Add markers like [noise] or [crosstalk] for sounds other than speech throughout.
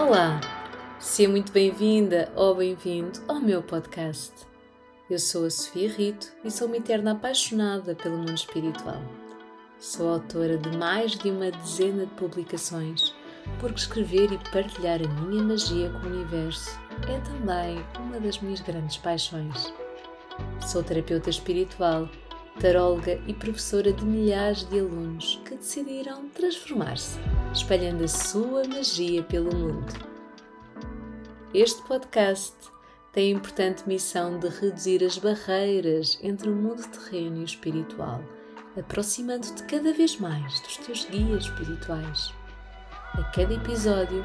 Olá, seja muito bem-vinda ou bem-vindo ao meu podcast. Eu sou a Sofia Rito e sou uma eterna apaixonada pelo mundo espiritual. Sou autora de mais de uma dezena de publicações, porque escrever e partilhar a minha magia com o universo é também uma das minhas grandes paixões. Sou terapeuta espiritual, taróloga e professora de milhares de alunos que decidiram transformar-se, espalhando a sua magia pelo mundo. Este podcast tem a importante missão de reduzir as barreiras entre o mundo terreno e o espiritual, aproximando-te cada vez mais dos teus guias espirituais. A cada episódio,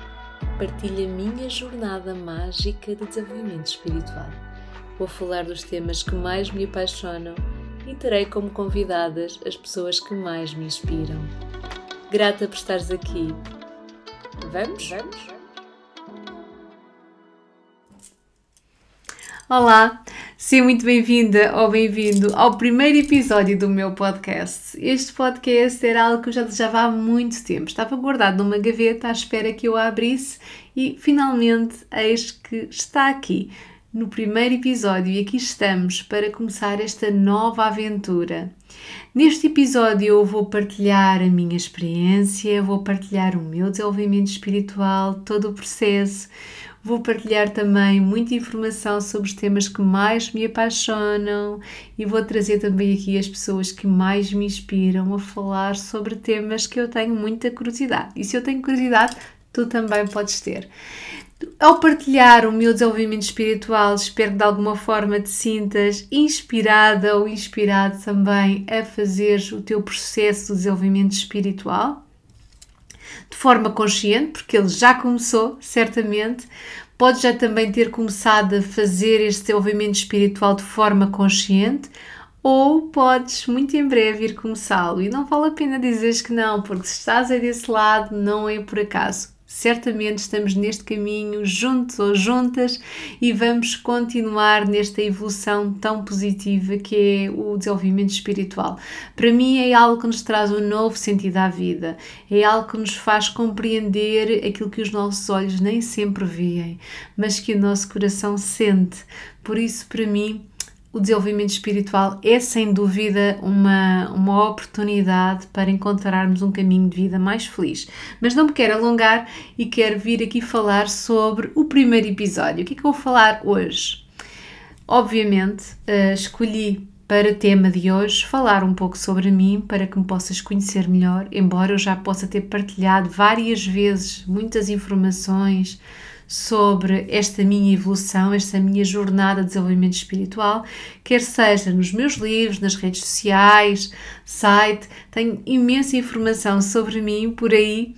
partilho a minha jornada mágica de desenvolvimento espiritual. Vou falar dos temas que mais me apaixonam e terei como convidadas as pessoas que mais me inspiram. Grata por estares aqui. Vamos? Vamos? Olá, seja muito bem-vinda ou bem-vindo ao primeiro episódio do meu podcast. Este podcast era algo que eu já desejava há muito tempo. Estava guardado numa gaveta à espera que eu a abrisse e finalmente eis que está aqui no primeiro episódio e aqui estamos para começar esta nova aventura. Neste episódio eu vou partilhar a minha experiência, vou partilhar o meu desenvolvimento espiritual, todo o processo, Vou partilhar também muita informação sobre os temas que mais me apaixonam e vou trazer também aqui as pessoas que mais me inspiram a falar sobre temas que eu tenho muita curiosidade. E se eu tenho curiosidade, tu também podes ter. Ao partilhar o meu desenvolvimento espiritual, espero que de alguma forma te sintas inspirada ou inspirado também a fazer o teu processo de desenvolvimento espiritual de forma consciente, porque ele já começou, certamente. Podes já também ter começado a fazer este desenvolvimento espiritual de forma consciente, ou podes muito em breve ir começá-lo. E não vale a pena dizeres que não, porque se estás aí desse lado, não é por acaso certamente estamos neste caminho juntos ou juntas e vamos continuar nesta evolução tão positiva que é o desenvolvimento espiritual. Para mim é algo que nos traz um novo sentido à vida, é algo que nos faz compreender aquilo que os nossos olhos nem sempre veem, mas que o nosso coração sente. Por isso, para mim, o desenvolvimento espiritual é sem dúvida uma, uma oportunidade para encontrarmos um caminho de vida mais feliz. Mas não me quero alongar e quero vir aqui falar sobre o primeiro episódio. O que é que eu vou falar hoje? Obviamente, uh, escolhi para tema de hoje falar um pouco sobre mim para que me possas conhecer melhor, embora eu já possa ter partilhado várias vezes muitas informações sobre esta minha evolução, esta minha jornada de desenvolvimento espiritual, quer seja nos meus livros, nas redes sociais, site, tenho imensa informação sobre mim por aí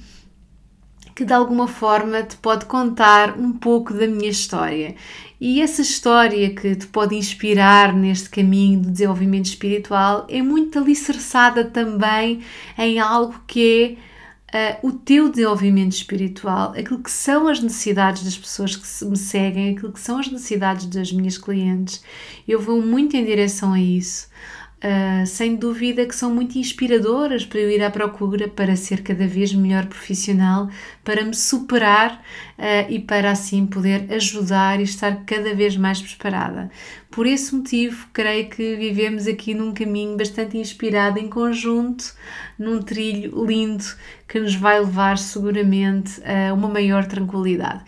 que de alguma forma te pode contar um pouco da minha história. E essa história que te pode inspirar neste caminho de desenvolvimento espiritual é muito alicerçada também em algo que é uh, o teu desenvolvimento espiritual, aquilo que são as necessidades das pessoas que me seguem, aquilo que são as necessidades das minhas clientes. Eu vou muito em direção a isso. Uh, sem dúvida que são muito inspiradoras para eu ir à procura para ser cada vez melhor profissional, para me superar uh, e para assim poder ajudar e estar cada vez mais preparada. Por esse motivo, creio que vivemos aqui num caminho bastante inspirado em conjunto, num trilho lindo que nos vai levar seguramente a uma maior tranquilidade.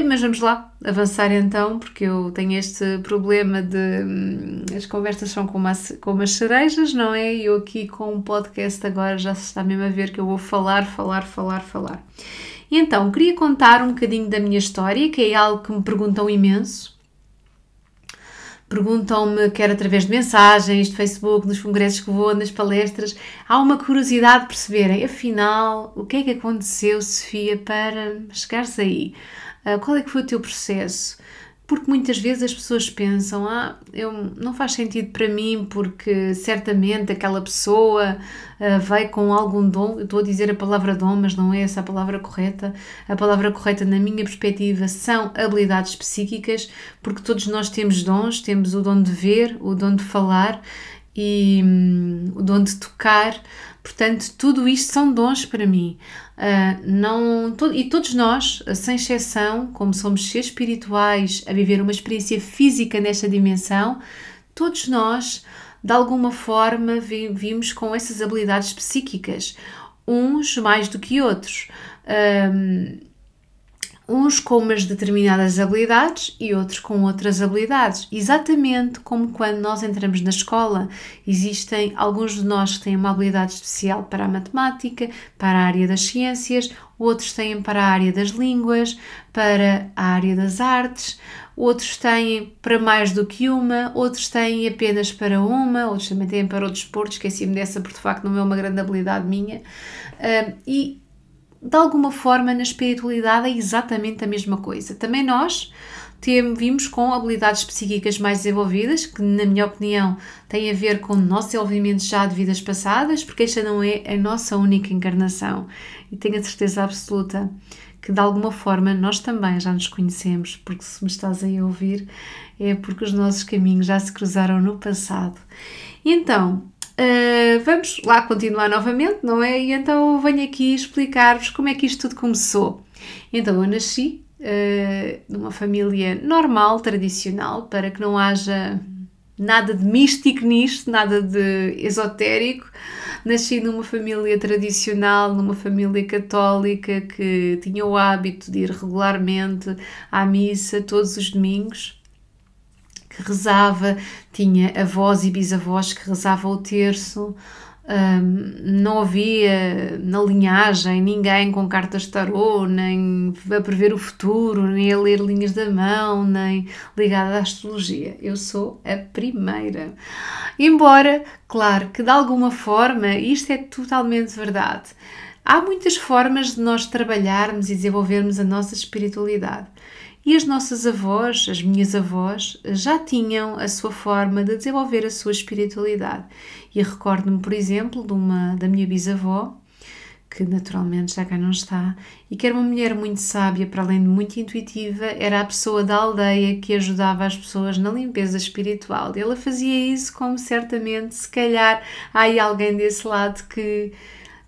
Mas vamos lá avançar então, porque eu tenho este problema de hum, as conversas são como as cerejas, não é? E eu aqui com um podcast agora já se está mesmo a ver que eu vou falar, falar, falar, falar. E então, queria contar um bocadinho da minha história, que é algo que me perguntam imenso. Perguntam-me, quer através de mensagens, de Facebook, nos congressos que vou, nas palestras, há uma curiosidade de perceberem, afinal, o que é que aconteceu, Sofia, para chegares aí? Uh, qual é que foi o teu processo? Porque muitas vezes as pessoas pensam, ah, eu, não faz sentido para mim porque certamente aquela pessoa uh, veio com algum dom, eu estou a dizer a palavra dom, mas não é essa a palavra correta. A palavra correta, na minha perspectiva, são habilidades psíquicas, porque todos nós temos dons, temos o dom de ver, o dom de falar, e hum, o dom de tocar. Portanto, tudo isto são dons para mim. Uh, não, e todos nós, sem exceção, como somos seres espirituais a viver uma experiência física nesta dimensão, todos nós, de alguma forma, vi, vimos com essas habilidades psíquicas, uns mais do que outros. Um, uns com umas determinadas habilidades e outros com outras habilidades. Exatamente como quando nós entramos na escola, existem alguns de nós que têm uma habilidade especial para a matemática, para a área das ciências, outros têm para a área das línguas, para a área das artes, outros têm para mais do que uma, outros têm apenas para uma, outros também têm para o desporto, esqueci-me dessa porque de facto não é uma grande habilidade minha. Uh, e de alguma forma na espiritualidade é exatamente a mesma coisa. Também nós vimos com habilidades psíquicas mais desenvolvidas, que na minha opinião têm a ver com o nosso desenvolvimento já de vidas passadas, porque esta não é a nossa única encarnação. E tenho a certeza absoluta que de alguma forma nós também já nos conhecemos, porque se me estás aí a ouvir, é porque os nossos caminhos já se cruzaram no passado. E então, Uh, vamos lá continuar novamente, não é? E então venho aqui explicar-vos como é que isto tudo começou. Então eu nasci uh, numa família normal, tradicional, para que não haja nada de místico nisto, nada de esotérico. Nasci numa família tradicional, numa família católica que tinha o hábito de ir regularmente à missa todos os domingos que rezava, tinha avós e bisavós que rezavam o terço, um, não havia na linhagem ninguém com cartas de tarô, nem a prever o futuro, nem a ler linhas da mão, nem ligada à astrologia. Eu sou a primeira. Embora, claro, que de alguma forma isto é totalmente verdade. Há muitas formas de nós trabalharmos e desenvolvermos a nossa espiritualidade. E as nossas avós, as minhas avós, já tinham a sua forma de desenvolver a sua espiritualidade. E recordo-me, por exemplo, de uma da minha bisavó, que naturalmente já cá não está, e que era uma mulher muito sábia, para além de muito intuitiva, era a pessoa da aldeia que ajudava as pessoas na limpeza espiritual. Ela fazia isso como certamente, se calhar, há aí alguém desse lado que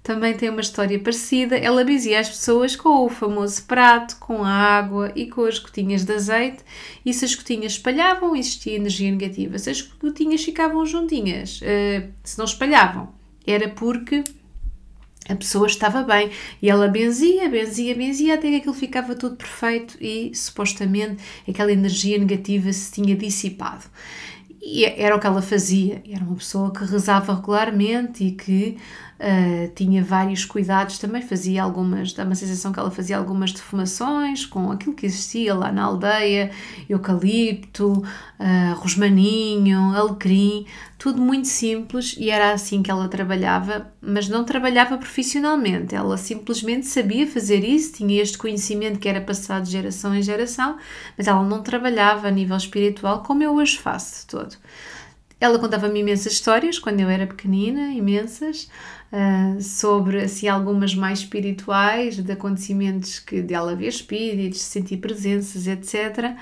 também tem uma história parecida. Ela benzia as pessoas com o famoso prato, com a água e com as gotinhas de azeite, e se as gotinhas espalhavam, existia energia negativa. Se as gotinhas ficavam juntinhas, uh, se não espalhavam, era porque a pessoa estava bem e ela benzia, benzia, benzia até que aquilo ficava tudo perfeito e supostamente aquela energia negativa se tinha dissipado. E era o que ela fazia. Era uma pessoa que rezava regularmente e que uh, tinha vários cuidados também. Fazia algumas, dá uma sensação que ela fazia algumas defumações com aquilo que existia lá na aldeia: eucalipto, uh, rosmaninho, alecrim, tudo muito simples e era assim que ela trabalhava, mas não trabalhava profissionalmente. Ela simplesmente sabia fazer isso, tinha este conhecimento que era passado de geração em geração, mas ela não trabalhava a nível espiritual como eu hoje faço todo. Ela contava-me imensas histórias quando eu era pequenina, imensas, uh, sobre assim, algumas mais espirituais, de acontecimentos que dela ver espíritos, sentir presenças, etc.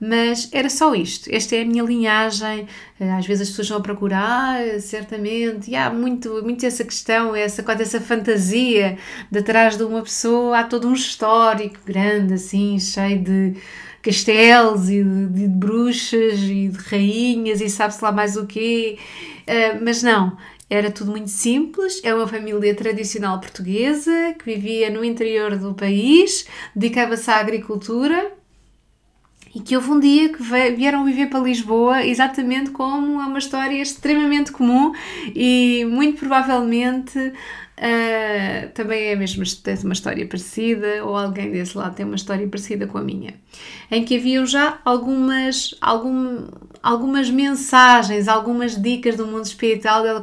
Mas era só isto. Esta é a minha linhagem. Uh, às vezes as pessoas vão procurar, ah, certamente, e há muito, muito essa questão, essa, essa fantasia de trás de uma pessoa, há todo um histórico grande, assim, cheio de castelos e de, de, bruxas e de rainhas e sabe-se lá mais o quê. Uh, mas não, era tudo muito simples, é uma família tradicional portuguesa que vivia no interior do país, dedicava-se à agricultura e que houve um dia que vieram viver para Lisboa exatamente como é uma história extremamente comum e muito provavelmente uh, também é mesmo uma história parecida ou alguém desse lado tem uma história parecida com a minha em que haviam já algumas algum, algumas mensagens, algumas dicas do mundo espiritual, ela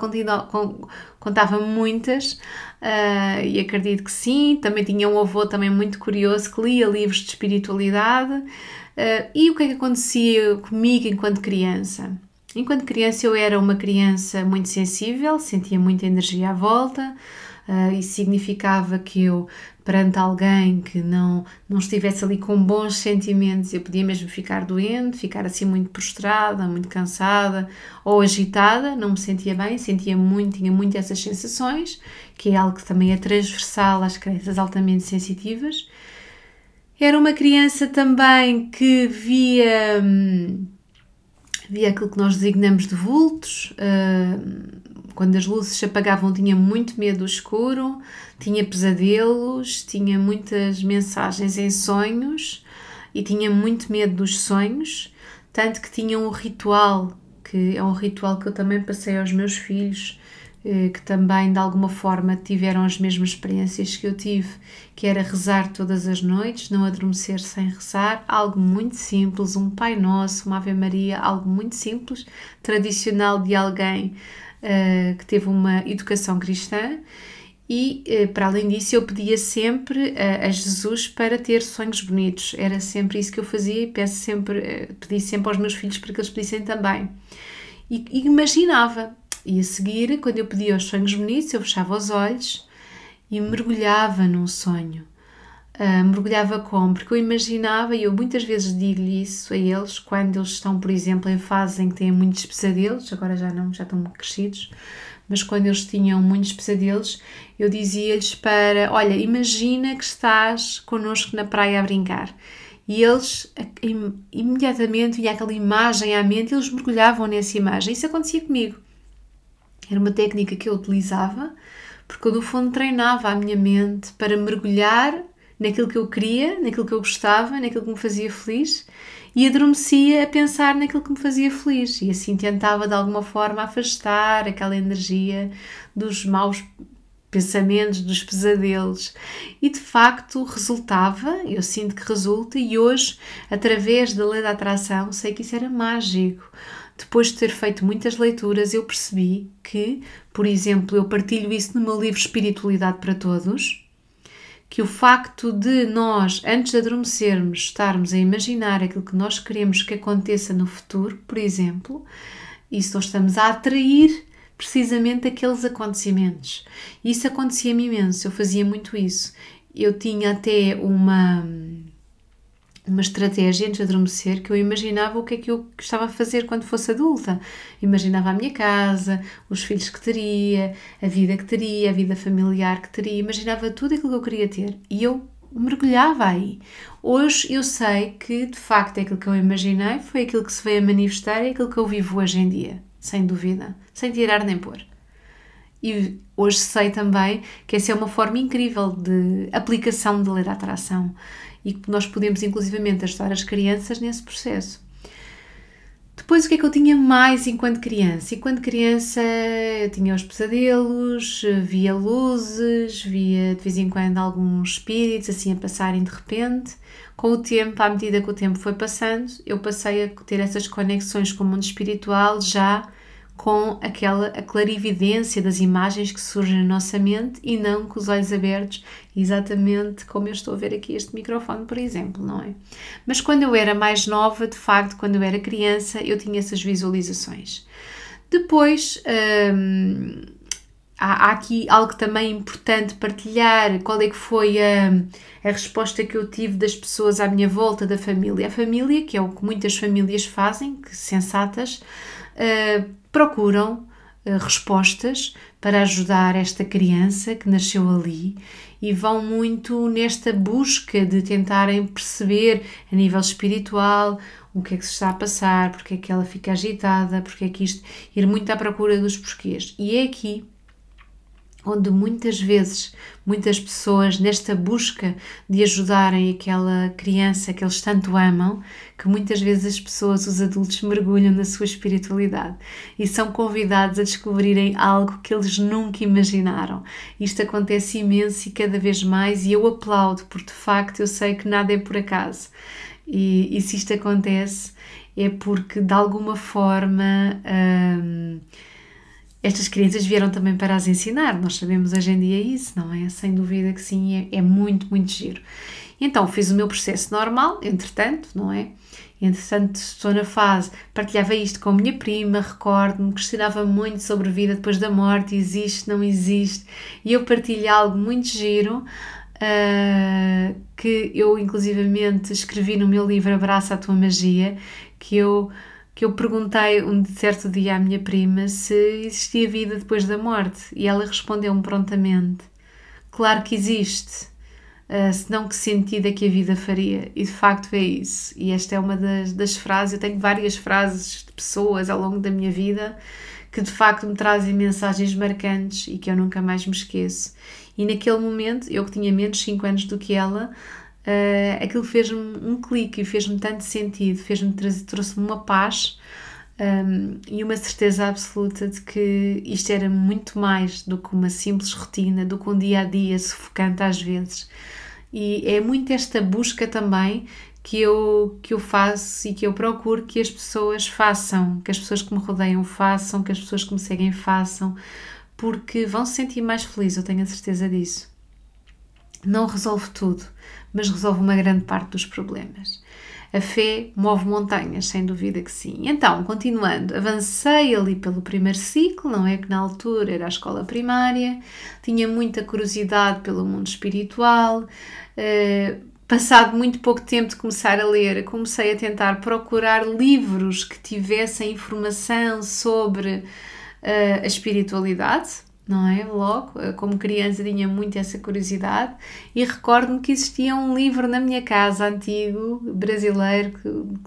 contava muitas uh, e acredito que sim. Também tinha um avô também muito curioso que lia livros de espiritualidade. Uh, e o que é que acontecia comigo enquanto criança? Enquanto criança eu era uma criança muito sensível, sentia muita energia à volta, Uh, isso significava que eu, perante alguém que não, não estivesse ali com bons sentimentos, eu podia mesmo ficar doente, ficar assim muito prostrada, muito cansada ou agitada, não me sentia bem, sentia muito, tinha muito essas sensações, que é algo que também é transversal às crianças altamente sensitivas. Era uma criança também que via. Hum, via aquilo que nós designamos de vultos. Uh, quando as luzes se apagavam, tinha muito medo do escuro, tinha pesadelos, tinha muitas mensagens em sonhos e tinha muito medo dos sonhos. Tanto que tinha um ritual, que é um ritual que eu também passei aos meus filhos, eh, que também de alguma forma tiveram as mesmas experiências que eu tive, que era rezar todas as noites, não adormecer sem rezar, algo muito simples, um Pai Nosso, uma Ave Maria, algo muito simples, tradicional de alguém que teve uma educação cristã. E uh, para além disso, eu pedia sempre a Jesus para ter sonhos bonitos. Era sempre isso que eu fazia e peço sempre, pedi sempre aos meus filhos para que eles pedissem também. E, e imaginava, e a seguir, quando eu pedia os sonhos bonitos, eu fechava os olhos e mergulhava num sonho. Uh, mergulhava como? Porque eu imaginava, e eu muitas vezes digo-lhe isso a eles, quando eles estão, por exemplo, em fase em que têm muitos pesadelos, agora já não, já estão crescidos, mas quando eles tinham muitos pesadelos, eu dizia-lhes para: Olha, imagina que estás connosco na praia a brincar. E eles imediatamente vinha aquela imagem à mente, eles mergulhavam nessa imagem. Isso acontecia comigo. Era uma técnica que eu utilizava, porque eu, no fundo, treinava a minha mente para mergulhar naquilo que eu queria, naquilo que eu gostava, naquilo que me fazia feliz e adormecia a pensar naquilo que me fazia feliz e assim tentava de alguma forma afastar aquela energia dos maus pensamentos, dos pesadelos. E de facto resultava, eu sinto que resulta, e hoje, através da lei da atração, sei que isso era mágico. Depois de ter feito muitas leituras, eu percebi que, por exemplo, eu partilho isso no meu livro Espiritualidade para Todos, que o facto de nós, antes de adormecermos, estarmos a imaginar aquilo que nós queremos que aconteça no futuro, por exemplo, isso nós estamos a atrair precisamente aqueles acontecimentos. Isso acontecia-me imenso, eu fazia muito isso. Eu tinha até uma uma estratégia antes de adormecer que eu imaginava o que é que eu estava a fazer quando fosse adulta. Imaginava a minha casa, os filhos que teria, a vida que teria, a vida familiar que teria, imaginava tudo aquilo que eu queria ter e eu mergulhava aí. Hoje eu sei que de facto aquilo que eu imaginei foi aquilo que se veio a manifestar e é aquilo que eu vivo hoje em dia, sem dúvida, sem tirar nem pôr. E hoje sei também que essa é uma forma incrível de aplicação da lei da atração e que nós podemos inclusivamente ajudar as crianças nesse processo. Depois, o que é que eu tinha mais enquanto criança? Enquanto criança, eu tinha os pesadelos, via luzes, via de vez em quando alguns espíritos assim a passarem de repente. Com o tempo, à medida que o tempo foi passando, eu passei a ter essas conexões com o mundo espiritual já com aquela a clarividência das imagens que surgem na nossa mente e não com os olhos abertos, exatamente como eu estou a ver aqui este microfone, por exemplo, não é? Mas quando eu era mais nova, de facto, quando eu era criança, eu tinha essas visualizações. Depois, hum, há, há, aqui algo também importante partilhar, qual é que foi a, a resposta que eu tive das pessoas à minha volta, da família. A família, que é o que muitas famílias fazem, que sensatas, uh, procuram uh, respostas para ajudar esta criança que nasceu ali e vão muito nesta busca de tentarem perceber a nível espiritual o que é que se está a passar, porque é que ela fica agitada, porque é que isto, ir muito à procura dos porquês. E é aqui onde muitas vezes, muitas pessoas, nesta busca de ajudarem aquela criança que eles tanto amam, que muitas vezes as pessoas, os adultos, mergulham na sua espiritualidade e são convidados a descobrirem algo que eles nunca imaginaram. Isto acontece imenso e cada vez mais, e eu aplaudo, porque de facto eu sei que nada é por acaso. E, e se isto acontece, é porque de alguma forma. Hum, estas crianças vieram também para as ensinar, nós sabemos hoje em dia isso, não é? Sem dúvida que sim, é, é muito, muito giro. Então fiz o meu processo normal, entretanto, não é? Entretanto, estou na fase, partilhava isto com a minha prima, recordo-me, questionava muito sobre vida depois da morte, existe, não existe, e eu partilho algo muito giro, uh, que eu inclusivamente escrevi no meu livro Abraça a Tua Magia, que eu, que eu perguntei um certo dia à minha prima se existia vida depois da morte, e ela respondeu-me prontamente, claro que existe, uh, senão que sentido é que a vida faria? E de facto é isso. E esta é uma das, das frases, eu tenho várias frases de pessoas ao longo da minha vida que de facto me trazem mensagens marcantes e que eu nunca mais me esqueço. E naquele momento, eu que tinha menos 5 anos do que ela, uh, aquilo fez-me um clique e fez-me tanto sentido, fez-me trouxe-me uma paz um, e uma certeza absoluta de que isto era muito mais do que uma simples rotina, do que um dia a dia sufocante às vezes. E é muito esta busca também que eu, que eu faço e que eu procuro que as pessoas façam, que as pessoas que me rodeiam façam, que as pessoas que me seguem façam, porque vão se sentir mais felizes, eu tenho a certeza disso. Não resolve tudo, mas resolve uma grande parte dos problemas. A fé move montanhas, sem dúvida que sim. Então, continuando, avancei ali pelo primeiro ciclo, não é que na altura era a escola primária, tinha muita curiosidade pelo mundo espiritual. Uh, passado muito pouco tempo de começar a ler, comecei a tentar procurar livros que tivessem informação sobre uh, a espiritualidade, não é? Logo, como criança tinha muito essa curiosidade e recordo-me que existia um livro na minha casa antigo, brasileiro,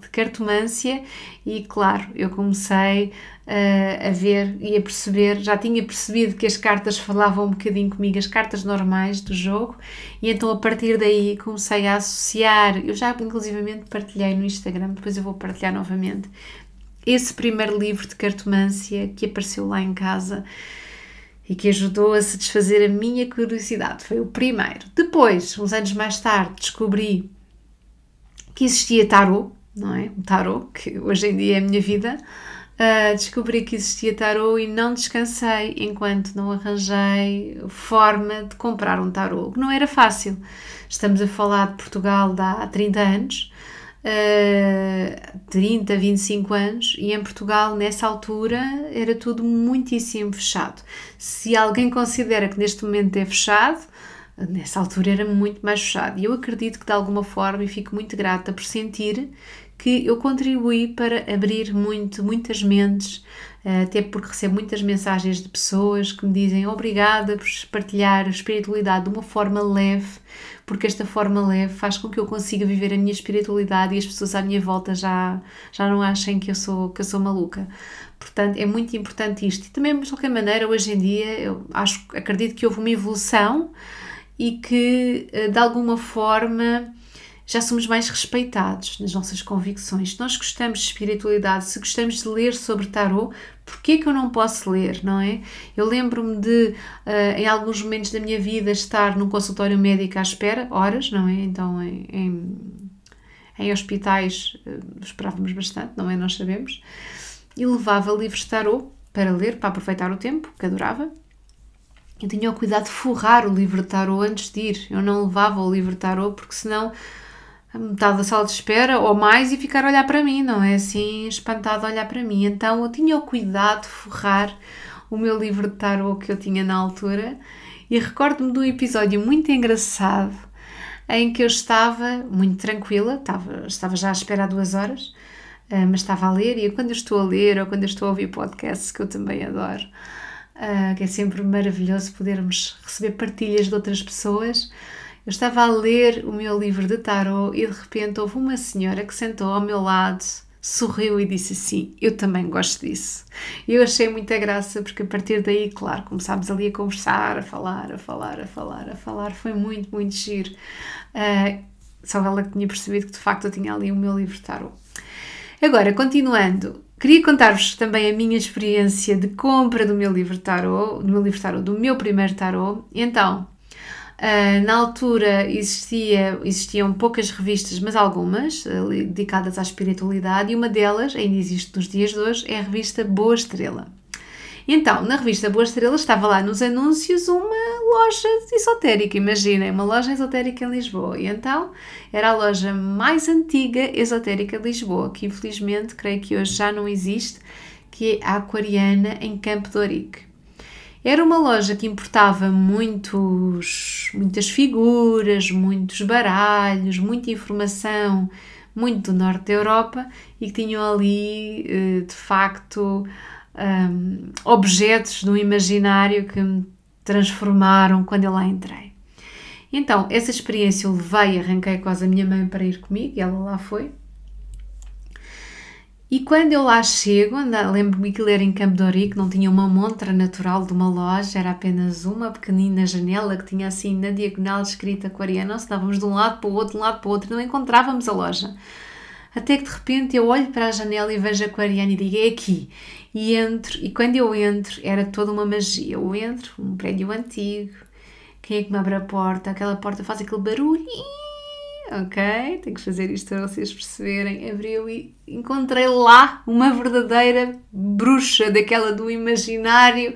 de cartomância e claro, eu comecei uh, a ver e a perceber, já tinha percebido que as cartas falavam um bocadinho comigo, as cartas normais do jogo e então a partir daí comecei a associar, eu já inclusivamente partilhei no Instagram, depois eu vou partilhar novamente, esse primeiro livro de cartomância que apareceu lá em casa e que ajudou a satisfazer a minha curiosidade. Foi o primeiro. Depois, uns anos mais tarde, descobri que existia tarot, não é? O tarot, que hoje em dia é a minha vida. Uh, descobri que existia tarot e não descansei enquanto não arranjei forma de comprar um tarot, que não era fácil. Estamos a falar de Portugal de há 30 anos uh, 30, 25 anos e em Portugal nessa altura era tudo muitíssimo fechado. Se alguém considera que neste momento é fechado, nessa altura era muito mais fechado. E eu acredito que de alguma forma e fico muito grata por sentir que eu contribuí para abrir muito, muitas mentes, eh, até porque recebo muitas mensagens de pessoas que me dizem obrigada por partilhar a espiritualidade de uma forma leve, porque esta forma leve faz com que eu consiga viver a minha espiritualidade e as pessoas à minha volta já, já não achem que eu sou, que eu sou maluca. Portanto, é muito importante isto. E também, de qualquer maneira, hoje em dia, eu acho, acredito que houve uma evolução e que, eh, de alguma forma, já somos mais respeitados nas nossas convicções. Se nós gostamos de espiritualidade, se gostamos de ler sobre tarot, porquê que eu não posso ler, não é? Eu lembro-me de, uh, em alguns momentos da minha vida, estar num consultório médico à espera, horas, não é? Então, em, em, em hospitais uh, esperávamos bastante, não é? Nós sabemos. E levava livros de tarot para ler, para aproveitar o tempo, que adorava. Eu tinha o cuidado de forrar o livro de tarot antes de ir. Eu não levava o livro de tarot porque senão a metade da sala de espera ou mais e ficar a olhar para mim, não é assim espantado a olhar para mim. Então eu tinha o cuidado de forrar o meu livro de tarot que eu tinha na altura e recordo-me de um episódio muito engraçado em que eu estava muito tranquila, estava, estava já à espera há duas horas, eh, mas estava a ler e quando eu estou a ler ou quando eu estou a ouvir podcasts que eu também adoro, eh, que é sempre maravilhoso podermos receber partilhas de outras pessoas, eu estava a ler o meu livro de tarot e de repente houve uma senhora que sentou ao meu lado, sorriu e disse assim: Eu também gosto disso. E eu achei muita graça porque a partir daí, claro, começámos ali a conversar, a falar, a falar, a falar, a falar. Foi muito, muito giro. Uh, só ela que tinha percebido que de facto eu tinha ali o meu livro de tarot. Agora, continuando, queria contar-vos também a minha experiência de compra do meu livro tarot, do meu livro tarot, do meu primeiro tarot. Então, Uh, na altura existia, existiam poucas revistas, mas algumas, uh, dedicadas à espiritualidade, e uma delas, ainda existe nos dias de hoje, é a revista Boa Estrela. Então, na revista Boa Estrela estava lá nos anúncios uma loja esotérica, imaginem, uma loja esotérica em Lisboa. E então era a loja mais antiga esotérica de Lisboa, que infelizmente creio que hoje já não existe, que é a Aquariana em Campo de Ourique. Era uma loja que importava muitos, muitas figuras, muitos baralhos, muita informação, muito do norte da Europa e que tinham ali, eh, de facto, um, objetos do imaginário que me transformaram quando eu lá entrei. Então, essa experiência eu levei, arranquei quase a minha mãe para ir comigo e ela lá foi. E quando eu lá chego, lembro-me que era em Campo de não tinha uma montra natural de uma loja, era apenas uma pequenina janela que tinha assim na diagonal escrita aquariana, nós estávamos de um lado para o outro, de um lado para o outro, não encontrávamos a loja. Até que de repente eu olho para a janela e vejo a aquariana e digo, é aqui. E entro, e quando eu entro, era toda uma magia. Eu entro, um prédio antigo, quem é que me abre a porta? Aquela porta faz aquele barulho ok? Tenho que fazer isto para vocês perceberem. Abriu e encontrei lá uma verdadeira bruxa, daquela do imaginário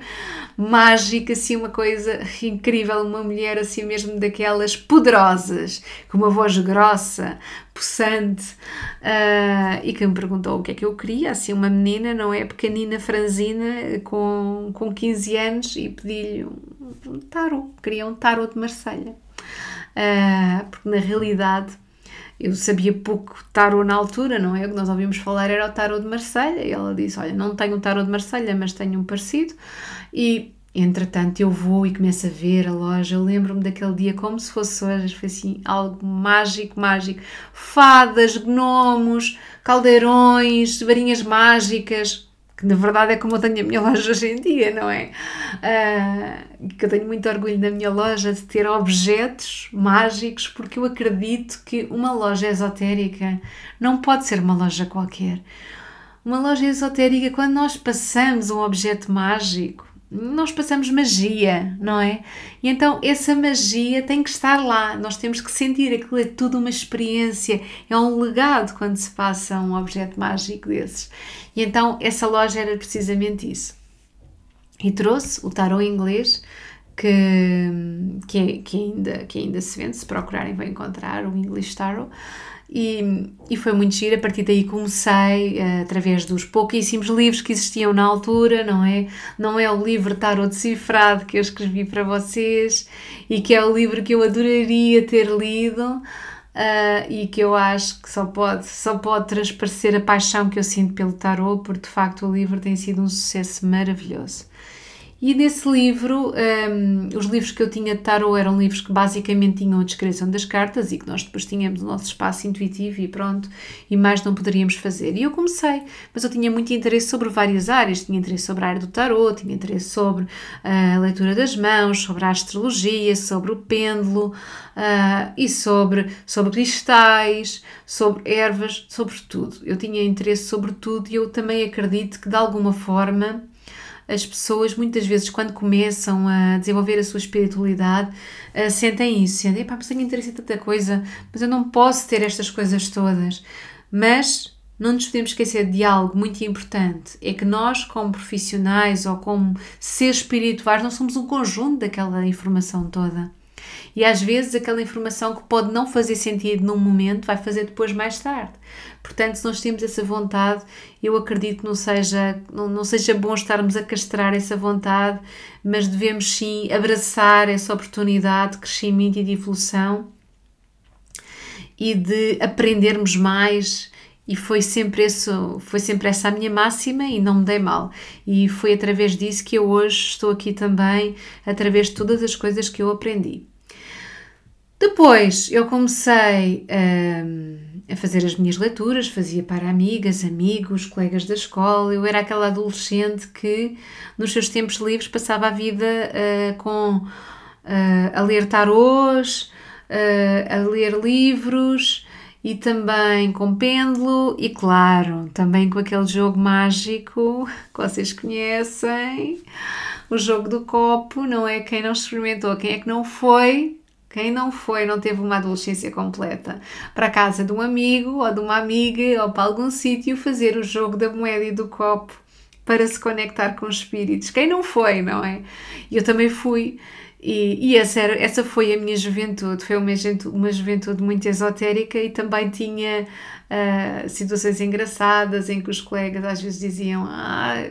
mágica, assim, uma coisa incrível, uma mulher assim mesmo daquelas poderosas, com uma voz grossa, possante, uh, e que me perguntou o que é que eu queria, assim, uma menina, não é? Pequenina, franzina, com, com 15 anos, e pedi-lhe um, um tarot, queria um tarot de Marselha uh, porque na realidade eu sabia pouco tarot na altura, não é? O que nós ouvimos falar era o tarot de Marselha, e ela disse: Olha, não tenho o tarot de Marselha, mas tenho um parecido, e entretanto eu vou e começo a ver a loja. Lembro-me daquele dia como se fosse hoje, foi assim algo mágico, mágico: fadas, gnomos, caldeirões, varinhas mágicas que na verdade é como eu tenho a minha [laughs] loja hoje em dia, não é? Uh, que eu tenho muito orgulho na minha loja de ter objetos mágicos, porque eu acredito que uma loja esotérica não pode ser uma loja qualquer. Uma loja esotérica, quando nós passamos um objeto mágico, nós passamos magia, não é? E então essa magia tem que estar lá, nós temos que sentir aquilo é tudo uma experiência, é um legado quando se passa um objeto mágico desses. E então essa loja era precisamente isso. E trouxe o tarot inglês que, que, é, que, ainda, que ainda se vende, se procurarem vão encontrar o English Tarot. E, e foi muito giro. A partir daí comecei, uh, através dos pouquíssimos livros que existiam na altura, não é? Não é o livro Tarot Decifrado que eu escrevi para vocês e que é o livro que eu adoraria ter lido. Uh, e que eu acho que só pode, só pode transparecer a paixão que eu sinto pelo tarot, porque de facto o livro tem sido um sucesso maravilhoso. E nesse livro, um, os livros que eu tinha de tarot eram livros que basicamente tinham a descrição das cartas e que nós depois tínhamos o nosso espaço intuitivo e pronto, e mais não poderíamos fazer. E eu comecei, mas eu tinha muito interesse sobre várias áreas. Tinha interesse sobre a área do tarot, tinha interesse sobre a leitura das mãos, sobre a astrologia, sobre o pêndulo uh, e sobre, sobre cristais, sobre ervas, sobre tudo. Eu tinha interesse sobre tudo e eu também acredito que de alguma forma as pessoas muitas vezes quando começam a desenvolver a sua espiritualidade uh, sentem isso, sentem, epá, mas tenho interesse em tanta coisa, mas eu não posso ter estas coisas todas. Mas não nos podemos esquecer de algo muito importante: é que nós, como profissionais ou como seres espirituais, não somos um conjunto daquela informação toda. E às vezes aquela informação que pode não fazer sentido num momento vai fazer depois mais tarde. Portanto, se nós temos essa vontade, eu acredito que não seja, não, não seja bom estarmos a castrar essa vontade, mas devemos sim abraçar essa oportunidade de crescimento e de evolução e de aprendermos mais e foi sempre isso, foi sempre essa a minha máxima e não me dei mal. E foi através disso que eu hoje estou aqui também, através de todas as coisas que eu aprendi. Depois eu comecei um, a fazer as minhas leituras, fazia para amigas, amigos, colegas da escola. Eu era aquela adolescente que nos seus tempos livres passava a vida uh, com uh, a ler tarôs, uh, a ler livros e também com pêndulo e claro, também com aquele jogo mágico [laughs] que vocês conhecem, o jogo do copo, não é quem não experimentou, quem é que não foi quem não foi, não teve uma adolescência completa, para a casa de um amigo ou de uma amiga ou para algum sítio fazer o jogo da moeda e do copo para se conectar com os espíritos. Quem não foi, não é? Eu também fui. E, e essa, era, essa foi a minha juventude, foi uma juventude, uma juventude muito esotérica e também tinha uh, situações engraçadas em que os colegas às vezes diziam ah,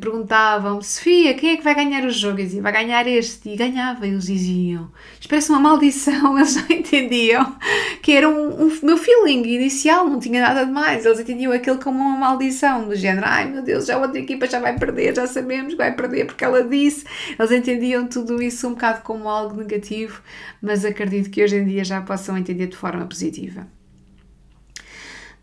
perguntavam Sofia, quem é que vai ganhar o jogo? Eu dizia, vai ganhar este. E ganhava, eles diziam. Isto parece uma maldição, [laughs] eles não entendiam que era um, um, meu feeling inicial, não tinha nada de mais. Eles entendiam aquilo como uma maldição, do género, ai meu Deus, já a outra equipa já vai perder, já sabemos que vai perder porque ela disse. Eles entendiam tudo isso um bocado como algo negativo, mas acredito que hoje em dia já possam entender de forma positiva.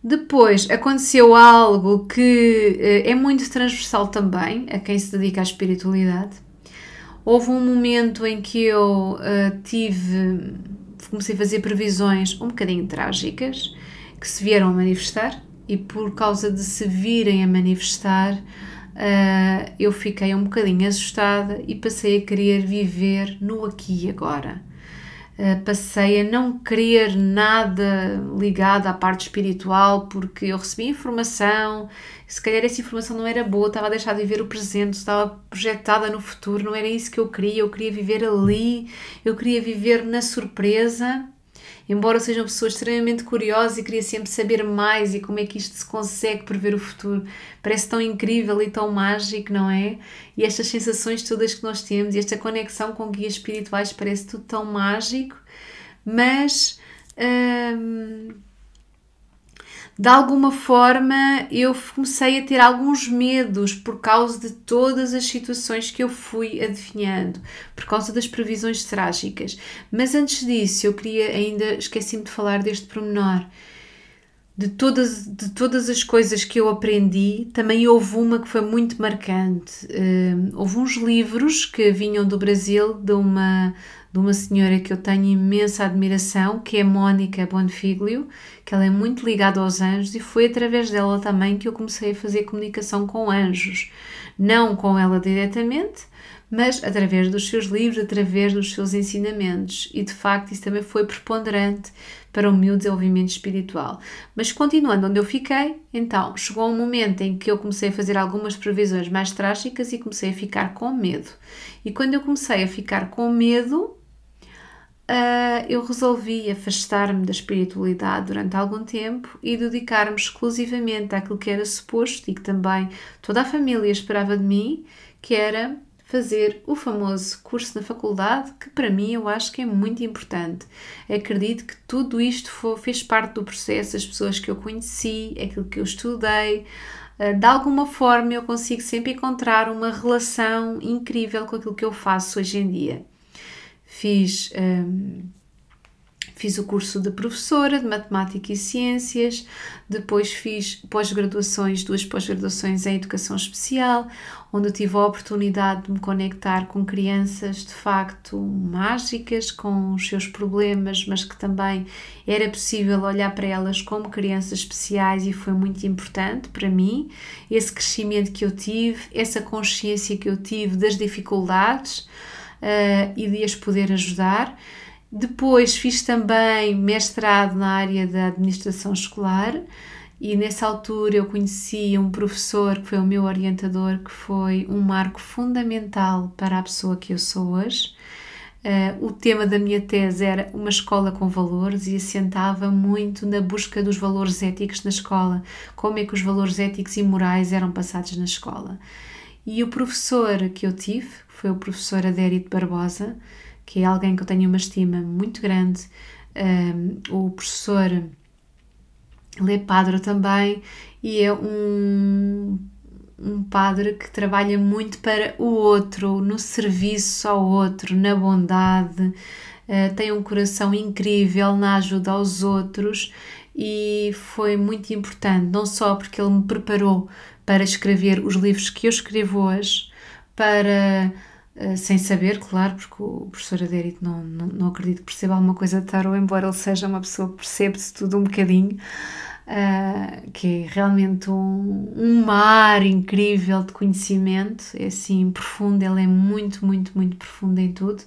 Depois aconteceu algo que uh, é muito transversal também a quem se dedica à espiritualidade. Houve um momento em que eu uh, tive, comecei a fazer previsões um bocadinho trágicas que se vieram a manifestar e por causa de se virem a manifestar, uh, eu fiquei um bocadinho assustada e passei a querer viver no aqui e agora passei a não querer nada ligado à parte espiritual porque eu recebi informação, se calhar essa informação não era boa, estava a deixar de viver o presente, estava projetada no futuro, não era isso que eu queria, eu queria viver ali, eu queria viver na surpresa embora seja uma pessoa extremamente curiosa e queria sempre saber mais e como é que isto se consegue prever o futuro. Parece tão incrível e tão mágico, não é? E estas sensações todas que nós temos e esta conexão com guias espirituais parece tudo tão mágico, mas. Hum, de alguma forma eu comecei a ter alguns medos por causa de todas as situações que eu fui adivinhando, por causa das previsões trágicas. Mas antes disso, eu queria ainda, esqueci-me de falar deste pormenor. De todas, de todas as coisas que eu aprendi, também houve uma que foi muito marcante. Uh, houve uns livros que vinham do Brasil, de uma, de uma senhora que eu tenho imensa admiração, que é Mónica Bonfiglio, que ela é muito ligada aos anjos e foi através dela também que eu comecei a fazer comunicação com anjos. Não com ela diretamente, mas através dos seus livros, através dos seus ensinamentos. E de facto isso também foi preponderante para o meu desenvolvimento espiritual. Mas continuando onde eu fiquei, então chegou um momento em que eu comecei a fazer algumas previsões mais trágicas e comecei a ficar com medo. E quando eu comecei a ficar com medo, uh, eu resolvi afastar-me da espiritualidade durante algum tempo e dedicar-me exclusivamente àquilo que era suposto e que também toda a família esperava de mim, que era fazer o famoso curso na faculdade, que para mim eu acho que é muito importante. Acredito que tudo isto foi, fez parte do processo, as pessoas que eu conheci, aquilo que eu estudei. Ah, de alguma forma eu consigo sempre encontrar uma relação incrível com aquilo que eu faço hoje em dia fiz, um, fiz o curso de professora de Matemática e Ciências, depois fiz pós-graduações, duas pós-graduações em Educação Especial, onde tive a oportunidade de me conectar com crianças de facto mágicas, com os seus problemas, mas que também era possível olhar para elas como crianças especiais e foi muito importante para mim, esse crescimento que eu tive, essa consciência que eu tive das dificuldades uh, e de as poder ajudar. Depois fiz também mestrado na área da administração escolar e nessa altura eu conheci um professor que foi o meu orientador, que foi um marco fundamental para a pessoa que eu sou hoje. Uh, o tema da minha tese era uma escola com valores e assentava muito na busca dos valores éticos na escola, como é que os valores éticos e morais eram passados na escola. E o professor que eu tive, foi o professor Adérito Barbosa, que é alguém que eu tenho uma estima muito grande, um, o professor Lê Padre também, e é um, um padre que trabalha muito para o outro, no serviço ao outro, na bondade, uh, tem um coração incrível na ajuda aos outros e foi muito importante, não só porque ele me preparou para escrever os livros que eu escrevo hoje, para, uh, sem saber, claro, porque o professor Adérito não, não, não acredito que perceba alguma coisa de tarot, embora ele seja uma pessoa que percebe-se tudo um bocadinho, uh, que é realmente um, um mar incrível de conhecimento, é assim profundo, ele é muito, muito, muito profundo em tudo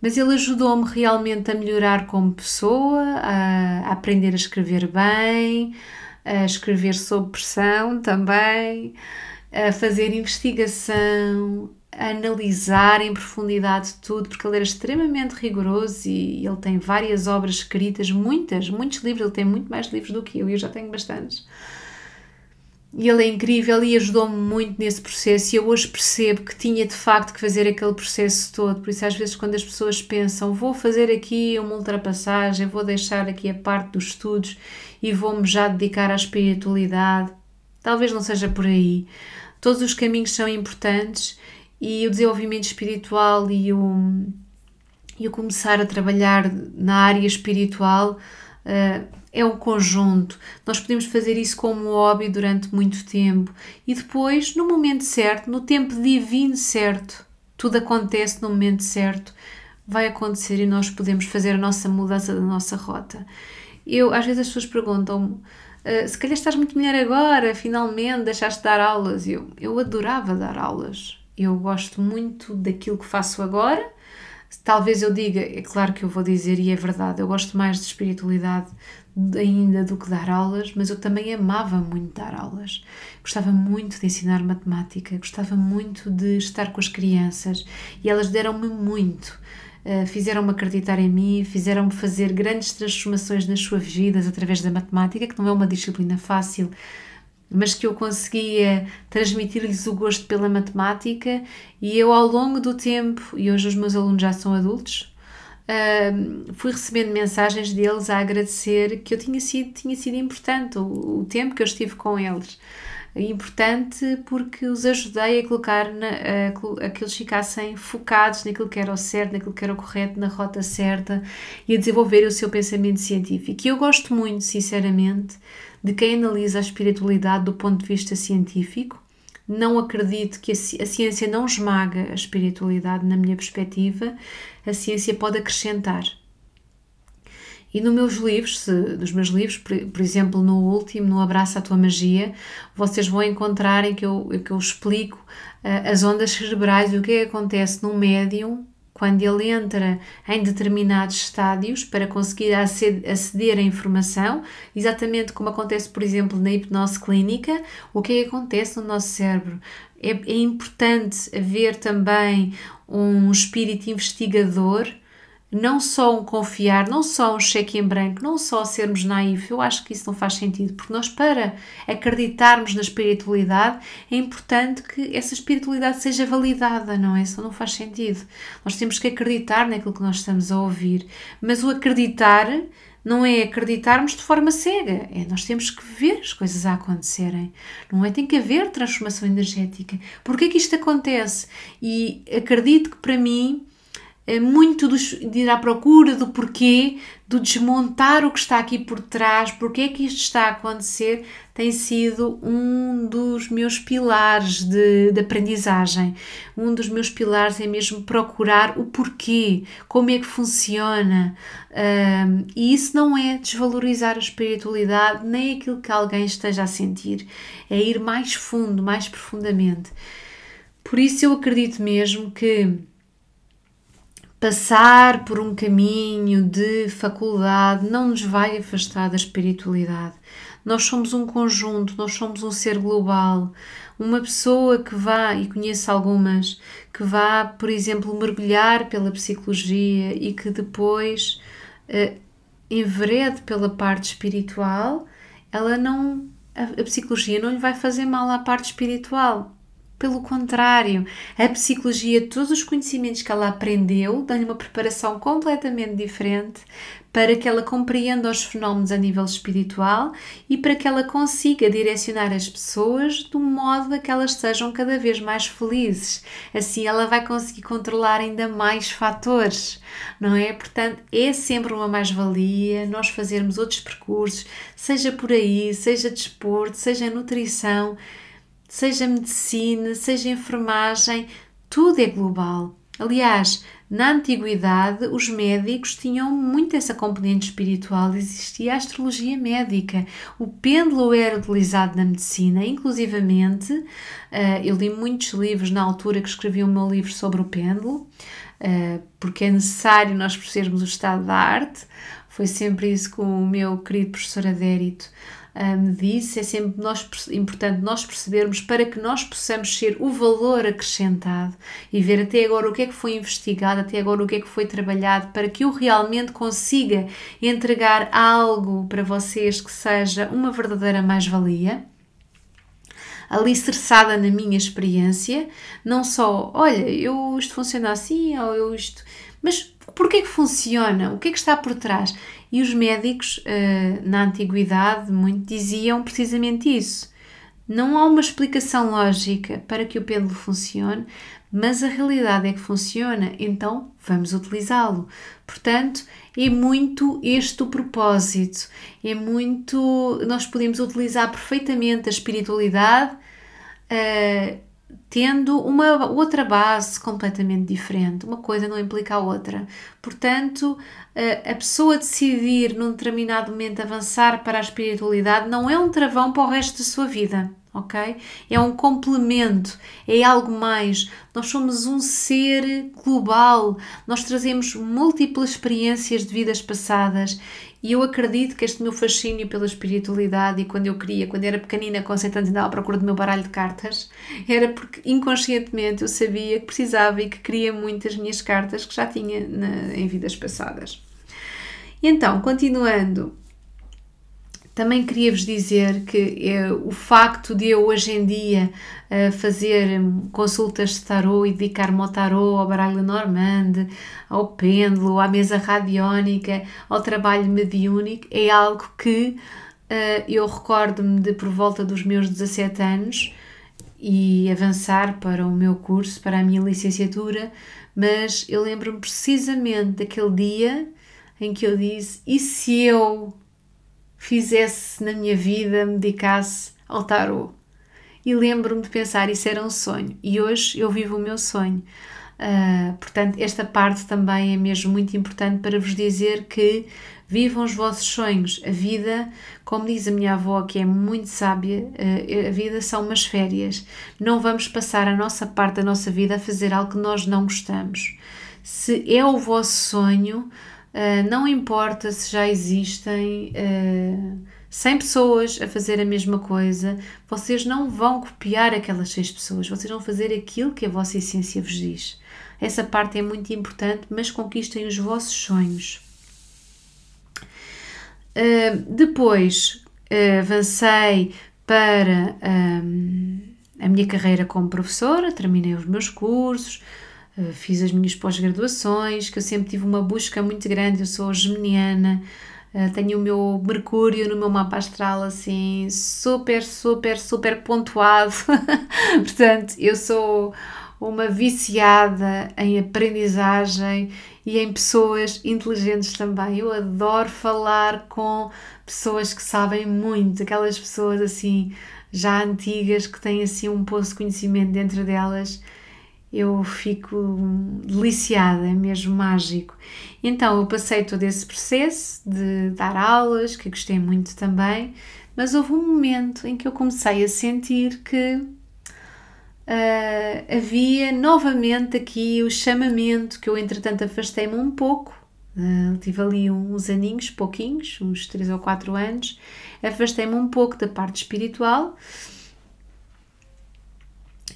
mas ele ajudou-me realmente a melhorar como pessoa, a, aprender a escrever bem, a escrever sob pressão também. A fazer investigação, a analisar em profundidade tudo, porque ele era extremamente rigoroso e ele tem várias obras escritas, muitas, muitos livros, ele tem muito mais livros do que eu, e eu já tenho bastantes. E ele é incrível e ajudou-me muito nesse processo. E eu hoje percebo que tinha de facto que fazer aquele processo todo. Por isso, às vezes, quando as pessoas pensam, vou fazer aqui uma ultrapassagem, vou deixar aqui a parte dos estudos e vou-me já dedicar à espiritualidade, talvez não seja por aí. Todos os caminhos são importantes e o desenvolvimento espiritual e o, e o começar a trabalhar na área espiritual. Uh, é um conjunto. Nós podemos fazer isso como hobby durante muito tempo e depois, no momento certo, no tempo divino certo, tudo acontece no momento certo, vai acontecer e nós podemos fazer a nossa mudança da nossa rota. Eu, às vezes as pessoas perguntam uh, se calhar estás muito melhor agora, finalmente deixaste de dar aulas. Eu, eu adorava dar aulas. Eu gosto muito daquilo que faço agora. Talvez eu diga, é claro que eu vou dizer e é verdade, eu gosto mais de espiritualidade ainda do que dar aulas, mas eu também amava muito dar aulas. Gostava muito de ensinar matemática, gostava muito de estar com as crianças e elas deram-me muito. Uh, fizeram-me acreditar em mim, fizeram-me fazer grandes transformações nas suas vidas através da matemática, que não é uma disciplina fácil, mas que eu conseguia transmitir-lhes o gosto pela matemática e eu ao longo do tempo, e hoje os meus alunos já são adultos, uh, fui recebendo mensagens deles a agradecer que eu tinha sido, tinha sido importante o, o tempo que eu estive com eles. Importante porque os ajudei a colocar na, a, a que eles ficassem focados naquilo que era o certo, naquilo que era o correto, na rota certa e a desenvolver o seu pensamento científico. E eu gosto muito, sinceramente, de quem analisa a espiritualidade do ponto de vista científico não acredito que a, ciência não esmaga a espiritualidade, na minha perspectiva, a ciência pode acrescentar. E nos meus livros, se, dos meus livros, por, por, exemplo, no último, no Abraço à Tua Magia, vocês vão encontrar em que eu, que eu explico uh, as ondas cerebrais e o que é que acontece num médium quando ele entra em determinados estádios para conseguir aceder à informação, exatamente como acontece, por exemplo, na hipnose clínica, o que é que acontece no nosso cérebro. É, é importante haver também um espírito investigador não só um confiar, não só um cheque em branco, não só sermos naivos, eu acho que isso não faz sentido, porque nós, para acreditarmos na espiritualidade, é importante que essa espiritualidade seja validada, não é? Isso não faz sentido. Nós temos que acreditar naquilo que nós estamos a ouvir, mas o acreditar não é acreditarmos de forma cega, é nós temos que ver as coisas a acontecerem, não é? Tem que haver transformação energética. Porquê é que isto acontece? E acredito que para mim é muito de ir à procura do porquê, do desmontar o que está aqui por trás, porque é que isto está a acontecer, tem sido um dos meus pilares de, de aprendizagem. Um dos meus pilares é mesmo procurar o porquê, como é que funciona. Um, e isso não é desvalorizar a espiritualidade nem aquilo que alguém esteja a sentir, é ir mais fundo, mais profundamente. Por isso eu acredito mesmo que passar por um caminho de faculdade não nos vai afastar da espiritualidade. Nós somos um conjunto, nós somos um ser global. Uma pessoa que vá, e conheço algumas, que vá, por exemplo, mergulhar pela psicologia e que depois uh, enverede pela parte espiritual, ela não. A, a psicologia não lhe vai fazer mal à parte espiritual pelo contrário, a psicologia, todos os conhecimentos que ela aprendeu, dão-lhe uma preparação completamente diferente para que ela compreenda os fenómenos a nível espiritual e para que ela consiga direcionar as pessoas de modo a que elas sejam cada vez mais felizes. Assim ela vai conseguir controlar ainda mais fatores, não é? Portanto, é sempre uma mais-valia nós fazermos outros percursos, seja por aí, seja desporto, seja nutrição seja medicina, seja enfermagem, tudo é global. Aliás, na antiguidade, os médicos tinham muito essa componente espiritual, existia a astrologia médica. O pêndulo era utilizado na medicina, inclusivamente, eh, eu li muitos livros na altura que escrevi o meu livro sobre o pêndulo, eh, porque é necessário nós percebermos o estado da arte. Foi sempre isso que o meu querido professor Adérito me disse, é sempre nós, importante nós percebermos para que nós possamos ser o valor acrescentado e ver até agora o que é que foi investigado, até agora o que é que foi trabalhado, para que eu realmente consiga entregar algo para vocês que seja uma verdadeira mais-valia alicerçada na minha experiência, não só, olha, eu isto funciona assim, ou eu isto. Mas porquê que funciona? O que é que está por trás? E os médicos, uh, na antiguidade, muito diziam precisamente isso. Não há uma explicação lógica para que o pêndulo funcione, mas a realidade é que funciona, então vamos utilizá-lo. Portanto, é muito este o propósito, é muito. Nós podemos utilizar perfeitamente a espiritualidade. Tendo uma outra base completamente diferente. Uma coisa não implica a outra. Portanto, a pessoa decidir num determinado momento avançar para a espiritualidade não é um travão para o resto da sua vida. Ok? É um complemento, é algo mais. Nós somos um ser global, nós trazemos múltiplas experiências de vidas passadas e eu acredito que este meu fascínio pela espiritualidade e quando eu queria, quando era pequenina, conceitante andava à procura do meu baralho de cartas, era porque inconscientemente eu sabia que precisava e que queria muitas minhas cartas que já tinha na, em vidas passadas. E então, continuando, também queria vos dizer que é, o facto de eu hoje em dia uh, fazer consultas de tarô e dedicar-me ao tarô, ao baralho normande, ao pêndulo, à mesa radiónica, ao trabalho mediúnico, é algo que uh, eu recordo-me de por volta dos meus 17 anos e avançar para o meu curso, para a minha licenciatura, mas eu lembro-me precisamente daquele dia em que eu disse: e se eu fizesse na minha vida, me dedicasse ao tarot. E lembro-me de pensar, isso era um sonho. E hoje eu vivo o meu sonho. Uh, portanto, esta parte também é mesmo muito importante para vos dizer que vivam os vossos sonhos. A vida, como diz a minha avó, que é muito sábia, uh, a vida são umas férias. Não vamos passar a nossa parte da nossa vida a fazer algo que nós não gostamos. Se é o vosso sonho, Uh, não importa se já existem uh, ah, 100 pessoas a fazer a mesma coisa, vocês não vão copiar aquelas 6 pessoas, vocês vão fazer aquilo que a vossa essência vos diz. Essa parte é muito importante, mas conquistem os vossos sonhos. Uh, depois avancei para um, a minha carreira como professora, terminei os meus cursos, eh, fiz as minhas pós-graduações, que eu sempre tive uma busca muito grande, eu sou geminiana, uh, tenho o meu Mercúrio no meu mapa astral assim, super, super, super pontuado, [laughs] portanto, eu sou uma viciada em aprendizagem e em pessoas inteligentes também. Eu adoro falar com pessoas que sabem muito, aquelas pessoas assim já antigas que têm assim um poço de conhecimento dentro delas eu fico deliciada, é mesmo mágico. Então eu passei todo esse processo de dar aulas, que gostei muito também, mas houve um momento em que eu comecei a sentir que uh, havia novamente aqui o chamamento, que eu entretanto afastei-me um pouco, uh, tive ali uns aninhos, pouquinhos, uns 3 ou 4 anos, afastei-me um pouco da parte espiritual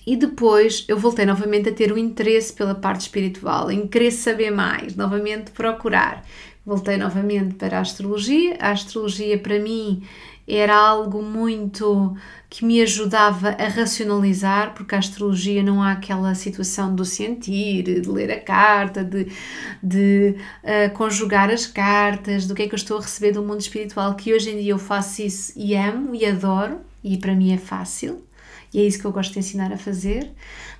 e depois eu voltei novamente a ter o interesse pela parte espiritual, em querer saber mais, novamente procurar. Voltei novamente para a astrologia. A astrologia para mim era algo muito que me ajudava a racionalizar, porque a astrologia não há aquela situação do sentir, de ler a carta, de, de uh, conjugar as cartas, do que é que eu estou a receber do mundo espiritual, que hoje em dia eu faço isso e amo e adoro, e para mim é fácil e é isso que eu gosto de ensinar a fazer,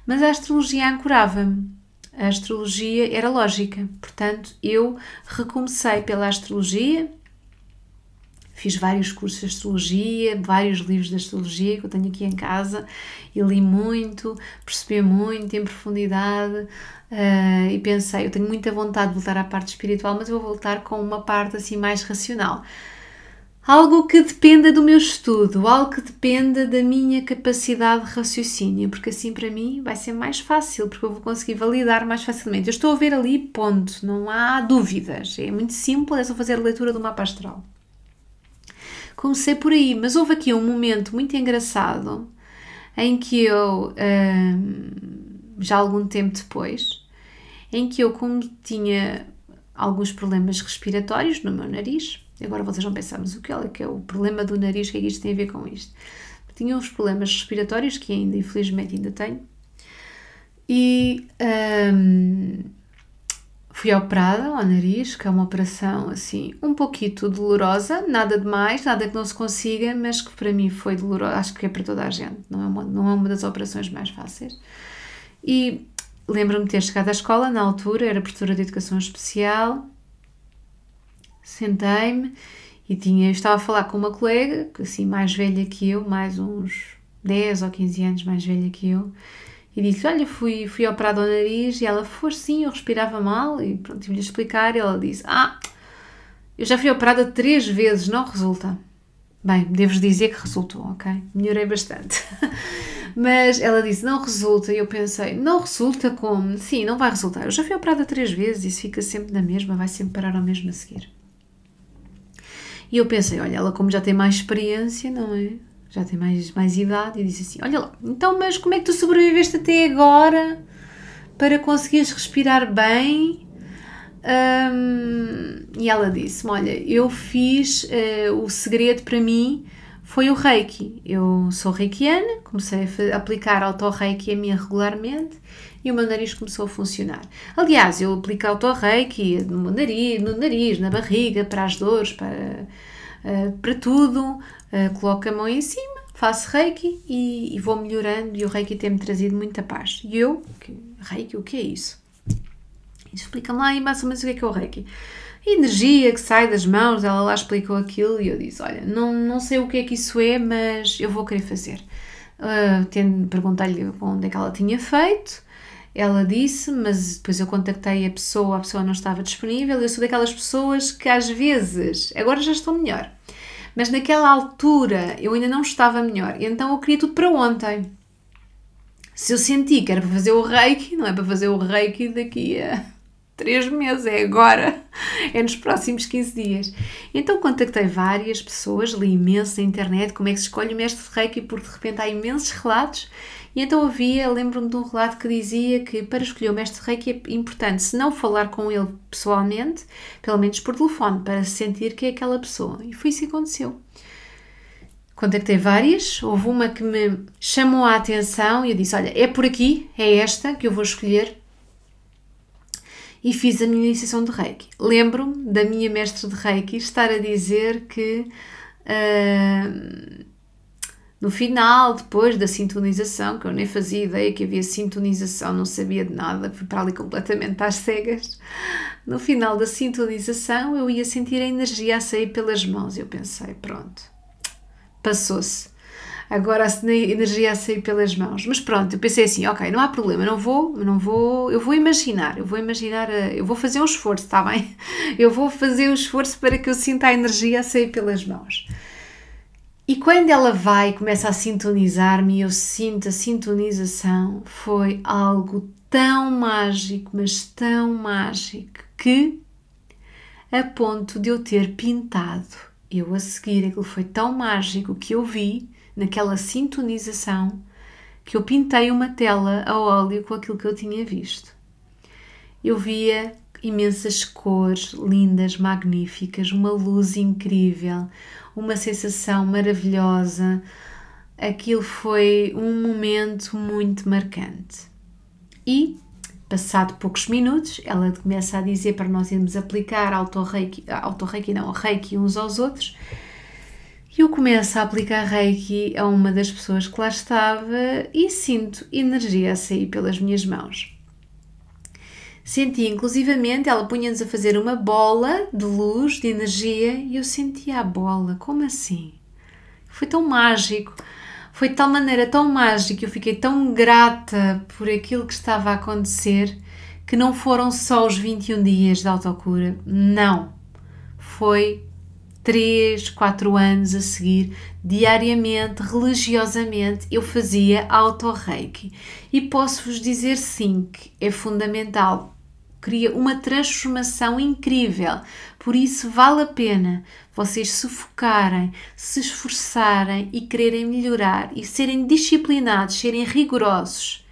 mas a astrologia ancorava-me. A astrologia era lógica, portanto, eu recomecei pela astrologia, fiz vários cursos de astrologia, vários livros de astrologia que eu tenho aqui em casa e li muito, percebi muito em profundidade uh, e pensei, eu tenho muita vontade de voltar à parte espiritual, mas vou voltar com uma parte assim mais racional. Algo que dependa do meu estudo, algo que dependa da minha capacidade de raciocínio, porque assim para mim vai ser mais fácil, porque eu vou conseguir validar mais facilmente. Eu estou a ver ali, ponto, não há dúvidas, é muito simples, é só fazer a leitura do mapa astral. comecei por aí, mas houve aqui um momento muito engraçado em que eu, hum, já algum tempo depois, em que eu, como tinha alguns problemas respiratórios no meu nariz, agora vocês vão pensar, mas o que é, que é o problema do nariz, o que é que isto tem a ver com isto? Tinha uns problemas respiratórios que ainda, infelizmente, ainda tenho, e hum, fui operada ao nariz, que é uma operação assim um pouquinho dolorosa, nada de mais, nada que não se consiga, mas que para mim foi dolorosa, acho que é para toda a gente, não é uma, não é uma das operações mais fáceis. E lembro-me de ter chegado à escola na altura, era professora de educação especial, sentei-me e tinha, estava a falar com uma colega, assim mais velha que eu, mais uns 10 ou 15 anos mais velha que eu, e disse: Olha, fui, fui operada ao nariz. E ela: Foi sim, eu respirava mal. E pronto, tive-lhe a explicar. E ela disse: Ah, eu já fui operada três vezes, não resulta. Bem, devo dizer que resultou, ok? Melhorei bastante. [laughs] Mas ela disse: Não resulta. E eu pensei: Não resulta como? Sim, não vai resultar. Eu já fui operada três vezes. Isso fica sempre na mesma, vai sempre parar ao mesmo a seguir. E eu pensei: Olha, ela, como já tem mais experiência, não é? já tem mais, mais idade, e disse assim: Olha lá, então, mas como é que tu sobreviveste até agora para conseguires respirar bem? Um, e ela disse-me: Olha, eu fiz uh, o segredo para mim foi o Reiki. Eu sou reikiana, comecei a aplicar auto-reiki a mim regularmente e o meu nariz começou a funcionar. Aliás, eu aplico auto-reiki no nariz, no nariz, na barriga, para as dores, para, uh, para tudo uh, coloco a mão em cima, faço reiki e, e vou melhorando e o reiki tem-me trazido muita paz. E eu, reiki, o que é isso? Explica-me lá e mais ou menos o que é que é o reiki. Energia que sai das mãos, ela lá explicou aquilo e eu disse, olha, não, não sei o que é que isso é, mas eu vou querer fazer. Uh, tendo perguntar-lhe onde é que ela tinha feito, ela disse, mas depois eu contactei a pessoa, a pessoa não estava disponível. Eu sou daquelas pessoas que às vezes, agora já estou melhor, mas naquela altura eu ainda não estava melhor, então eu queria tudo para ontem. Se eu senti que era para fazer o reiki, não é para fazer o reiki daqui a três meses, é agora, é nos próximos 15 dias. Então contactei várias pessoas, li imenso na internet como é que se escolhe o mestre de reiki, porque de repente há imensos relatos e então havia, lembro-me de um relato que dizia que para escolher o mestre Reiki é importante, se não falar com ele pessoalmente, pelo menos por telefone, para sentir que é aquela pessoa. E foi isso que aconteceu. Contactei várias, houve uma que me chamou a atenção e eu disse: Olha, é por aqui, é esta que eu vou escolher. E fiz a minha iniciação de Reiki. Lembro-me da minha mestre de Reiki estar a dizer que. Uh, no final, depois da sintonização, que eu nem fazia ideia que havia sintonização, não sabia de nada, fui para ali completamente às cegas. No final da sintonização, eu ia sentir a energia a sair pelas mãos. Eu pensei, pronto, passou-se. Agora a energia a sair pelas mãos. Mas pronto, eu pensei assim, ok, não há problema, não vou, não vou, eu vou imaginar, eu vou imaginar, eh, eu vou fazer um esforço, está bem? [laughs] Eu vou fazer um esforço para que eu sinta a energia a sair pelas mãos. E quando ela vai começa a sintonizar-me eu sinto a sintonização, foi algo tão mágico, mas tão mágico, que a ponto de eu ter pintado, eu a seguir, aquilo foi tão mágico que eu vi naquela sintonização que eu pintei uma tela a óleo com aquilo que eu tinha visto. Eu via imensas cores lindas, magníficas, uma luz incrível, uma sensação maravilhosa. Aquilo foi um momento muito marcante. E, passado poucos minutos, ela começa a dizer para nós irmos aplicar auto-reiki, auto-reiki não, reiki uns aos outros. E eu começo a aplicar reiki a uma das pessoas que lá estava e sinto energia a sair pelas minhas mãos. Senti inclusivamente, ela punha-nos a fazer uma bola de luz, de energia, e eu sentia a bola. Como assim? Foi tão mágico. Foi de tal maneira tão mágico, eu fiquei tão grata por aquilo que estava a acontecer, que não foram só os 21 dias de autocura. Não. Foi 3, 4 anos a seguir, diariamente, religiosamente, eu fazia auto-reiki. E posso-vos dizer sim que é fundamental cria uma transformação incrível, Por isso, vale a pena vocês se focarem, se esforçarem e quererem melhorar e serem disciplinados, serem rigorosos.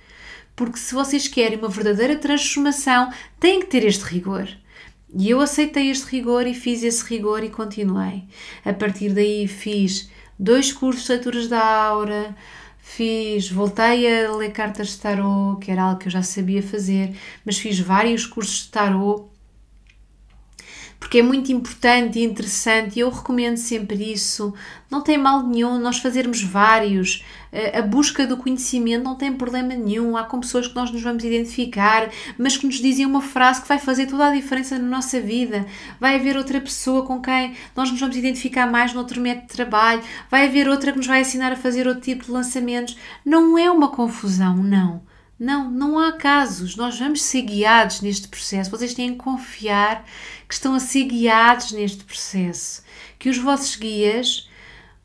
Porque se vocês querem uma verdadeira transformação, têm que ter este rigor. E eu aceitei este rigor e fiz esse rigor e continuei. A partir daí fiz dois cursos de leituras da aura, fiz, voltei a ler cartas de tarot, que era algo que eu já sabia fazer, mas fiz vários cursos de tarot porque é muito importante e interessante e eu recomendo sempre isso. Não tem mal nenhum nós fazermos vários. Eh, a busca do conhecimento não tem problema nenhum. Há com pessoas que nós nos vamos identificar, mas que nos dizem uma frase que vai fazer toda a diferença na nossa vida. Vai haver outra pessoa com quem nós nos vamos identificar mais no outro método de trabalho. Vai haver outra que nos vai ensinar a fazer outro tipo de lançamentos. Não é uma confusão, não não, não há casos. Nós vamos ser guiados neste processo. Vocês têm que confiar que estão a ser guiados neste processo. Que os vossos guias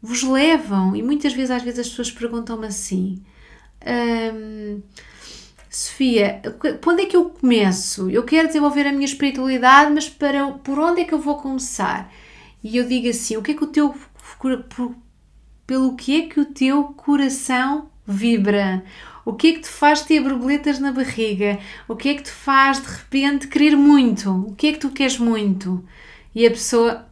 vos levam. E muitas vezes, às vezes, as pessoas perguntam-me assim: hum, Sofia, por onde é que eu começo? Eu quero desenvolver a minha espiritualidade, mas para, por onde é que eu vou começar? E eu digo assim: o que é que o teu. Pelo que é que o teu coração vibra? O que é que te faz ter borboletas na barriga? O que é que te faz de repente querer muito? O que é que tu queres muito? E a pessoa,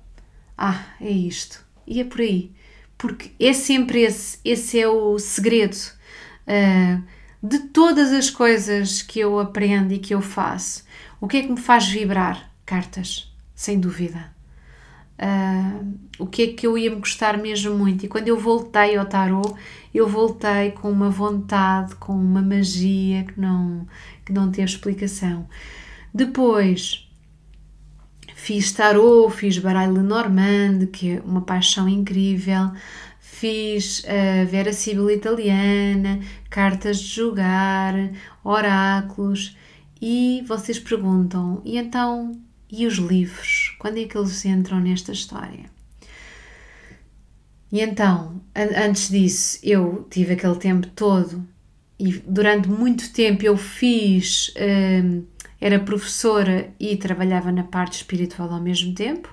ah, é isto. E é por aí. Porque é sempre esse, esse é o segredo uh, de todas as coisas que eu aprendo e que eu faço. O que é que me faz vibrar? Cartas, sem dúvida. Uh, o que é que eu ia me gostar mesmo muito. E quando eu voltei ao tarot, eu voltei com uma vontade, com uma magia que não, que não teve explicação. Depois fiz tarot, fiz baralho Lenormand, que é uma paixão incrível, fiz a Vera Sibila italiana, cartas de jogar, oráculos, e vocês perguntam, e então, e os livros? Quando é que eles entram nesta história? E então, antes disso, eu tive aquele tempo todo e durante muito tempo eu fiz, hum, era professora e trabalhava na parte espiritual ao mesmo tempo.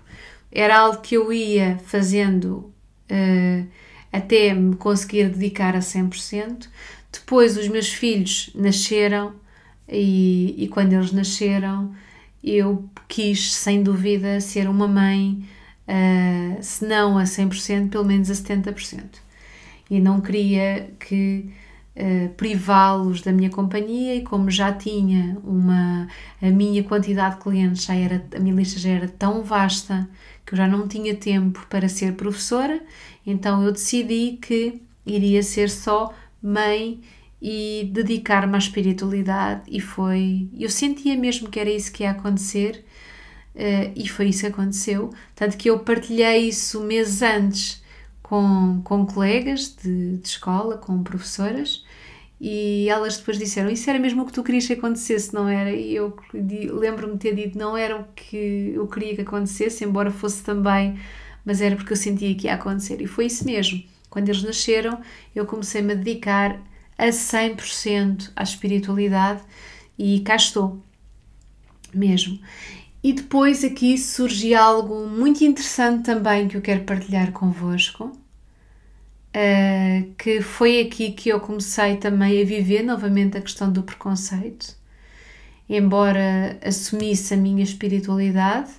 Era algo que eu ia fazendo uh, até me conseguir dedicar a 100%. Depois os meus filhos nasceram e, e quando eles nasceram eu quis, sem dúvida, ser uma mãe uh, se não a 100%, pelo menos a 70%. E não queria que uh, privá-los da minha companhia e como já tinha uma a minha quantidade de clientes já era a minha lista já era tão vasta que eu já não tinha tempo para ser professora, então eu decidi que iria ser só mãe e dedicar-me à espiritualidade e foi eu sentia mesmo que era isso que ia acontecer Uh, e foi isso que aconteceu. Tanto que eu partilhei isso meses antes com, com colegas de, de escola, com professoras, e elas depois disseram: Isso era mesmo o que tu querias que acontecesse, não era? E eu lembro-me ter dito: Não era o que eu queria que acontecesse, embora fosse também, mas era porque eu sentia que ia acontecer. E foi isso mesmo. Quando eles nasceram, eu comecei-me a dedicar a 100% à espiritualidade e cá estou, mesmo. E depois aqui surge algo muito interessante também que eu quero partilhar convosco, uh, que foi aqui que eu comecei também a viver novamente a questão do preconceito. Embora assumisse a minha espiritualidade,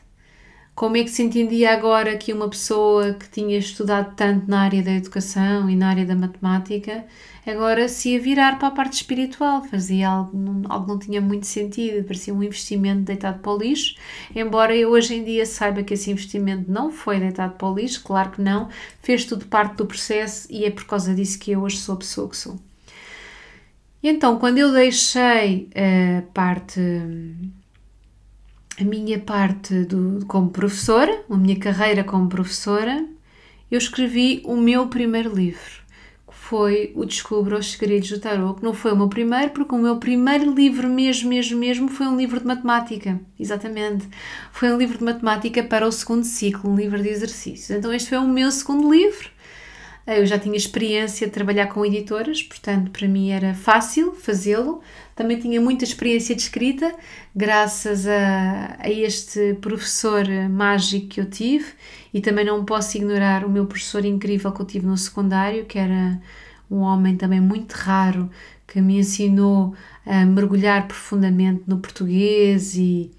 como é que se entendia agora que uma pessoa que tinha estudado tanto na área da educação e na área da matemática agora se ia virar para a parte espiritual, fazia algo, algo que não tinha muito sentido, parecia um investimento deitado para o lixo, embora eu hoje em dia saiba que esse investimento não foi deitado para o lixo, claro que não, fez tudo parte do processo e é por causa disso que eu hoje sou a pessoa que sou. E então, quando eu deixei a parte, a minha parte do, como professora, a minha carreira como professora, eu escrevi o meu primeiro livro foi o Descubra os Segredos do Tarot, que não foi o meu primeiro, porque o meu primeiro livro mesmo, mesmo, mesmo foi um livro de matemática. Exatamente. Foi um livro de matemática para o segundo ciclo, um livro de exercícios. Então este foi o meu segundo livro. Eu já tinha experiência de trabalhar com editoras, portanto, para mim era fácil fazê-lo. Também tinha muita experiência de escrita, graças a, a, este professor mágico que eu tive, e também não posso ignorar o meu professor incrível que eu tive no secundário, que era um homem também muito raro, que me ensinou a mergulhar profundamente no português e,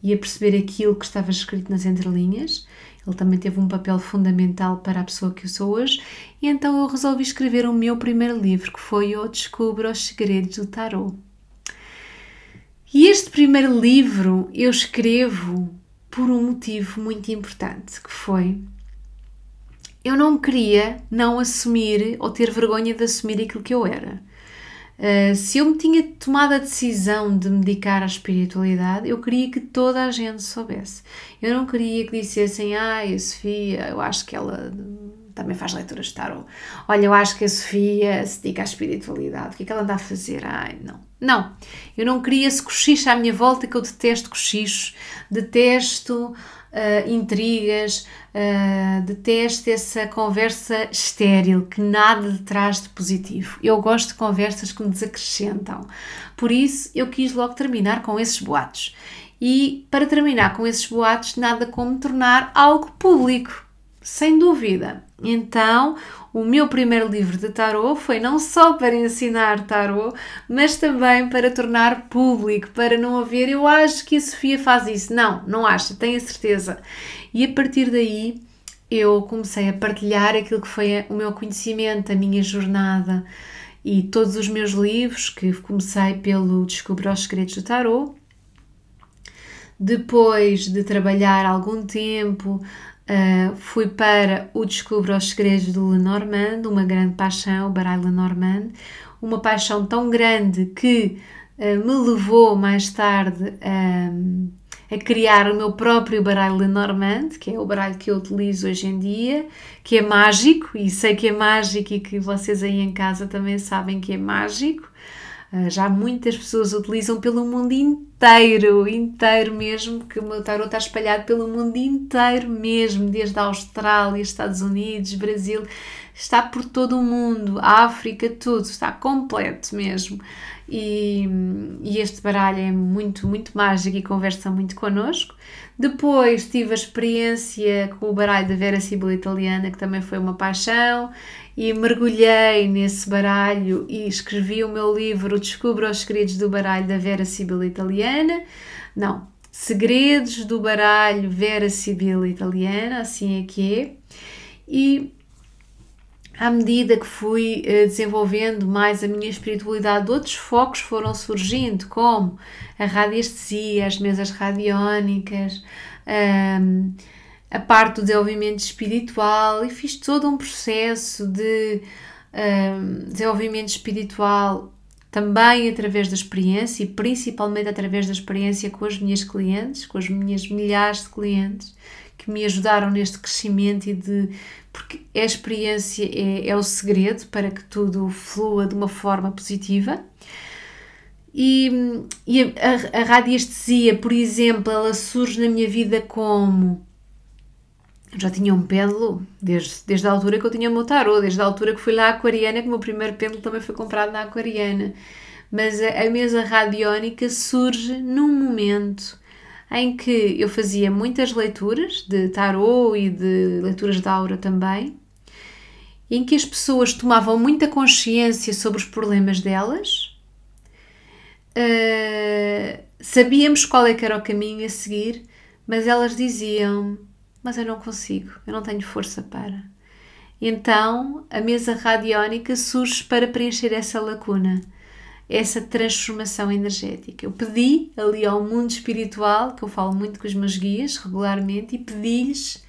e a perceber aquilo que estava escrito nas entrelinhas. Ele também teve um papel fundamental para a pessoa que eu sou hoje, e então eu resolvi escrever o meu primeiro livro, que foi O Descubro os Segredos do Tarot. E este primeiro livro eu escrevo por um motivo muito importante, que foi eu não queria não assumir ou ter vergonha de assumir aquilo que eu era. Uh, se eu me tinha tomado a decisão de me dedicar à espiritualidade, eu queria que toda a gente soubesse. Eu não queria que dissessem, ai, a Sofia, eu acho que ela também faz leituras de tarot. Olha, eu acho que a Sofia se dedica à espiritualidade. O que é que ela anda a fazer? Ai, não. Não, eu não queria esse cochicho à minha volta, que eu detesto cochichos, detesto uh, intrigas, uh, detesto essa conversa estéril que nada traz de positivo. Eu gosto de conversas que me desacrescentam. Por isso, eu quis logo terminar com esses boatos. E para terminar com esses boatos, nada como tornar algo público, sem dúvida. Então, o meu primeiro livro de tarot foi não só para ensinar tarot, mas também para tornar público, para não haver, eu acho que a Sofia faz isso. Não, não acho, tenho a certeza. E a partir daí eu comecei a partilhar aquilo que foi o meu conhecimento, a minha jornada e todos os meus livros, que comecei pelo Descobrir os Segredos do Tarot. Depois de trabalhar algum tempo Uh, fui para o Descubro os Segredos do Lenormand, uma grande paixão, o baralho Lenormand, uma paixão tão grande que uh, me levou mais tarde a, a criar o meu próprio baralho Lenormand, que é o baralho que eu utilizo hoje em dia, que é mágico, e sei que é mágico e que vocês aí em casa também sabem que é mágico. Uh, já muitas pessoas utilizam pelo mundo inteiro, inteiro mesmo, que o meu tarot está espalhado pelo mundo inteiro mesmo, desde a Austrália, Estados Unidos, Brasil, está por todo o mundo, África, tudo, está completo mesmo. E, e, este baralho é muito, muito mágico e conversa muito connosco. Depois tive a experiência com o baralho da Vera Sibila Italiana, que também foi uma paixão, e mergulhei nesse baralho e escrevi o meu livro Descubra os Segredos do Baralho da Vera Sibila Italiana. Não, Segredos do Baralho Vera Sibila Italiana, assim é que é. E à medida que fui uh, desenvolvendo mais a minha espiritualidade, outros focos foram surgindo, como a radiestesia, as mesas radiónicas, um, a parte do desenvolvimento espiritual e fiz todo um processo de um, desenvolvimento espiritual também através da experiência e principalmente através da experiência com as minhas clientes, com as minhas milhares de clientes que me ajudaram neste crescimento e de porque a experiência é, é o segredo para que tudo flua de uma forma positiva. E, e a, a radiestesia, por exemplo, ela surge na minha vida como já tinha um pêndulo desde, desde a altura que eu tinha o meu tarô, desde a altura que fui lá à Aquariana, que o meu primeiro pêndulo também foi comprado na Aquariana. Mas a, a mesa radiónica surge num momento em que eu fazia muitas leituras de tarô e de leituras de aura também, em que as pessoas tomavam muita consciência sobre os problemas delas, uh, sabíamos qual é era o caminho a seguir, mas elas diziam: Mas eu não consigo, eu não tenho força para. Então a mesa radiónica surge para preencher essa lacuna essa transformação energética. Eu pedi ali ao mundo espiritual, que eu falo muito com os meus guias regularmente, e pedi-lhes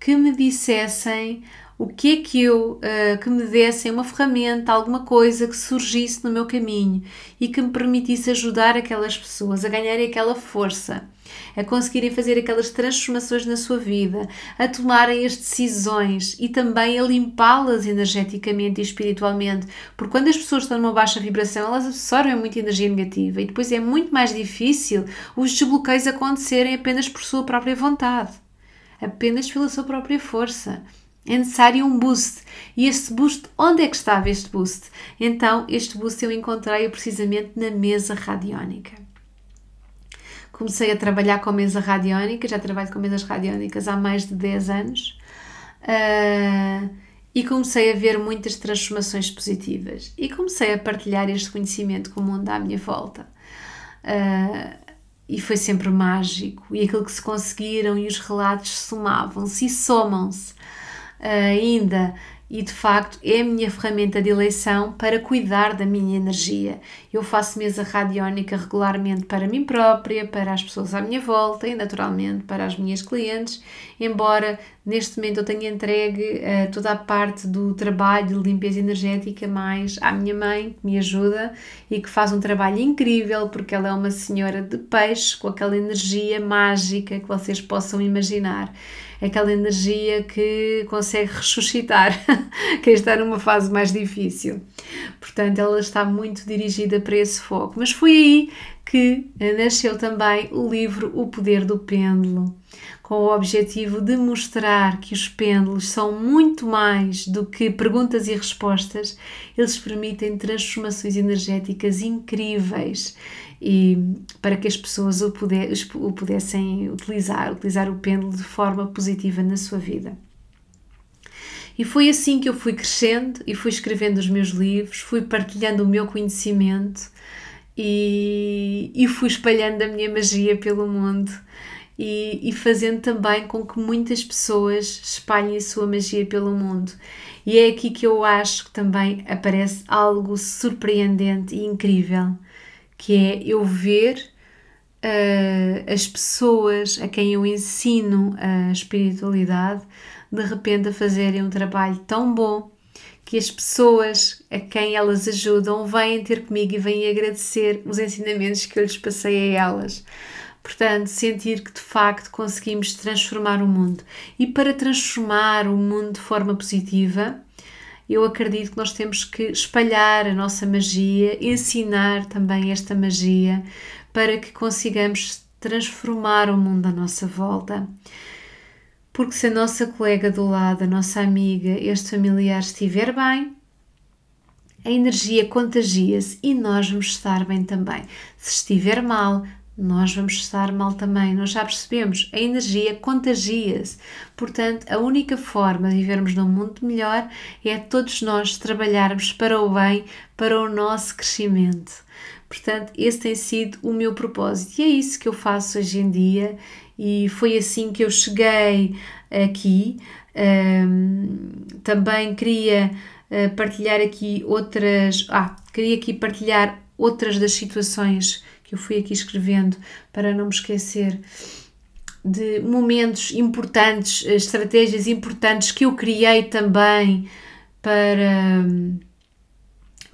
que me dissessem o que é que eu, uh, que me dessem uma ferramenta, alguma coisa que surgisse no meu caminho e que me permitisse ajudar aquelas pessoas a ganharem aquela força a conseguirem fazer aquelas transformações na sua vida, a tomarem as decisões e também a limpá-las energeticamente e espiritualmente, porque quando as pessoas estão numa baixa vibração, elas absorvem muita energia negativa e depois é muito mais difícil os desbloqueios acontecerem apenas por sua própria vontade, apenas pela sua própria força. É necessário um boost. E este boost, onde é que estava este boost? Então, este boost eu encontrei precisamente na mesa radiónica. Comecei a trabalhar com mesa radiónica, já trabalho com mesas radiónicas há mais de 10 anos. Uh, e comecei a ver muitas transformações positivas. E comecei a partilhar este conhecimento com o mundo à minha volta. Uh, e foi sempre mágico. E aquilo que se conseguiram e os relatos somavam-se e somam-se ainda. E de facto é a minha ferramenta de eleição para cuidar da minha energia. Eu faço mesa radiónica regularmente para mim própria, para as pessoas à minha volta e naturalmente para as minhas clientes, embora neste momento eu tenha entregue uh, toda a parte do trabalho de limpeza energética mais à minha mãe, que me ajuda e que faz um trabalho incrível porque ela é uma senhora de peixe com aquela energia mágica que vocês possam imaginar aquela energia que consegue ressuscitar [laughs] quem está numa fase mais difícil. Portanto, ela está muito dirigida para esse foco. Mas foi aí que nasceu também o livro O Poder do Pêndulo, com o objetivo de mostrar que os pêndulos são muito mais do que perguntas e respostas, eles permitem transformações energéticas incríveis e para que as pessoas o, o pudessem utilizar, utilizar o pêndulo de forma positiva na sua vida. E foi assim que eu fui crescendo e fui escrevendo os meus livros, fui partilhando o meu conhecimento e, e fui espalhando a minha magia pelo mundo e, e, fazendo também com que muitas pessoas espalhem a sua magia pelo mundo. E é aqui que eu acho que também aparece algo surpreendente e incrível que é eu ver uh, as pessoas a quem eu ensino a espiritualidade de repente a fazerem um trabalho tão bom que as pessoas a quem elas ajudam vêm ter comigo e vêm agradecer os ensinamentos que eu lhes passei a elas. Portanto, sentir que de facto conseguimos transformar o mundo. E para transformar o mundo de forma positiva, eu acredito que nós temos que espalhar a nossa magia, ensinar também esta magia para que consigamos transformar o mundo à nossa volta. Porque se a nossa colega do lado, a nossa amiga, este familiar estiver bem, a energia contagia-se e nós vamos estar bem também. Se estiver mal, nós vamos estar mal também. Nós já percebemos, a energia contagia-se. Portanto, a única forma de vivermos num mundo melhor é todos nós trabalharmos para o bem, para o nosso crescimento. Portanto, esse tem sido o meu propósito e é isso que eu faço hoje em dia e foi assim que eu cheguei aqui. Um, também queria uh, partilhar aqui outras. Ah, queria aqui partilhar outras das situações que eu fui aqui escrevendo para não me esquecer de momentos importantes, eh, estratégias importantes que eu criei também para,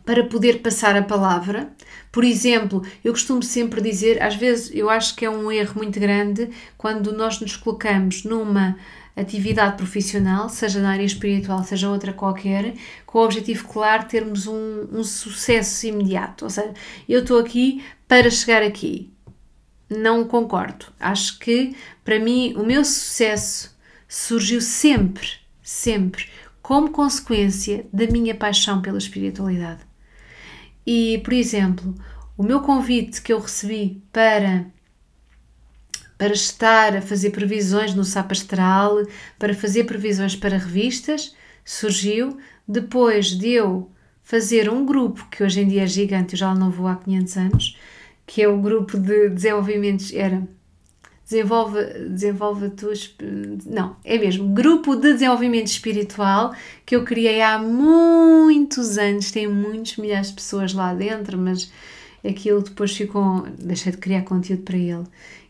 para poder passar a palavra. Por exemplo, eu costumo sempre dizer, às vezes eu acho que é um erro muito grande quando nós nos colocamos numa atividade profissional, seja na área espiritual, seja outra qualquer, com o objetivo claro de termos um, um sucesso imediato. Ou seja, eu estou aqui para chegar aqui. Não concordo. Acho que, para mim, o meu sucesso surgiu sempre, sempre, como consequência da minha paixão pela espiritualidade. E, por exemplo, o meu convite que eu recebi para para estar a fazer previsões no SAP Astral, para fazer previsões para revistas, surgiu depois de eu fazer um grupo que hoje em dia é gigante, eu já não vou há 500 anos, que é o grupo de desenvolvimentos, era desenvolve, desenvolve a tua, não, é mesmo, grupo de desenvolvimento espiritual que eu criei há muitos anos, tem muitos milhares de pessoas lá dentro, mas aquilo depois ficou, deixei de criar conteúdo para ele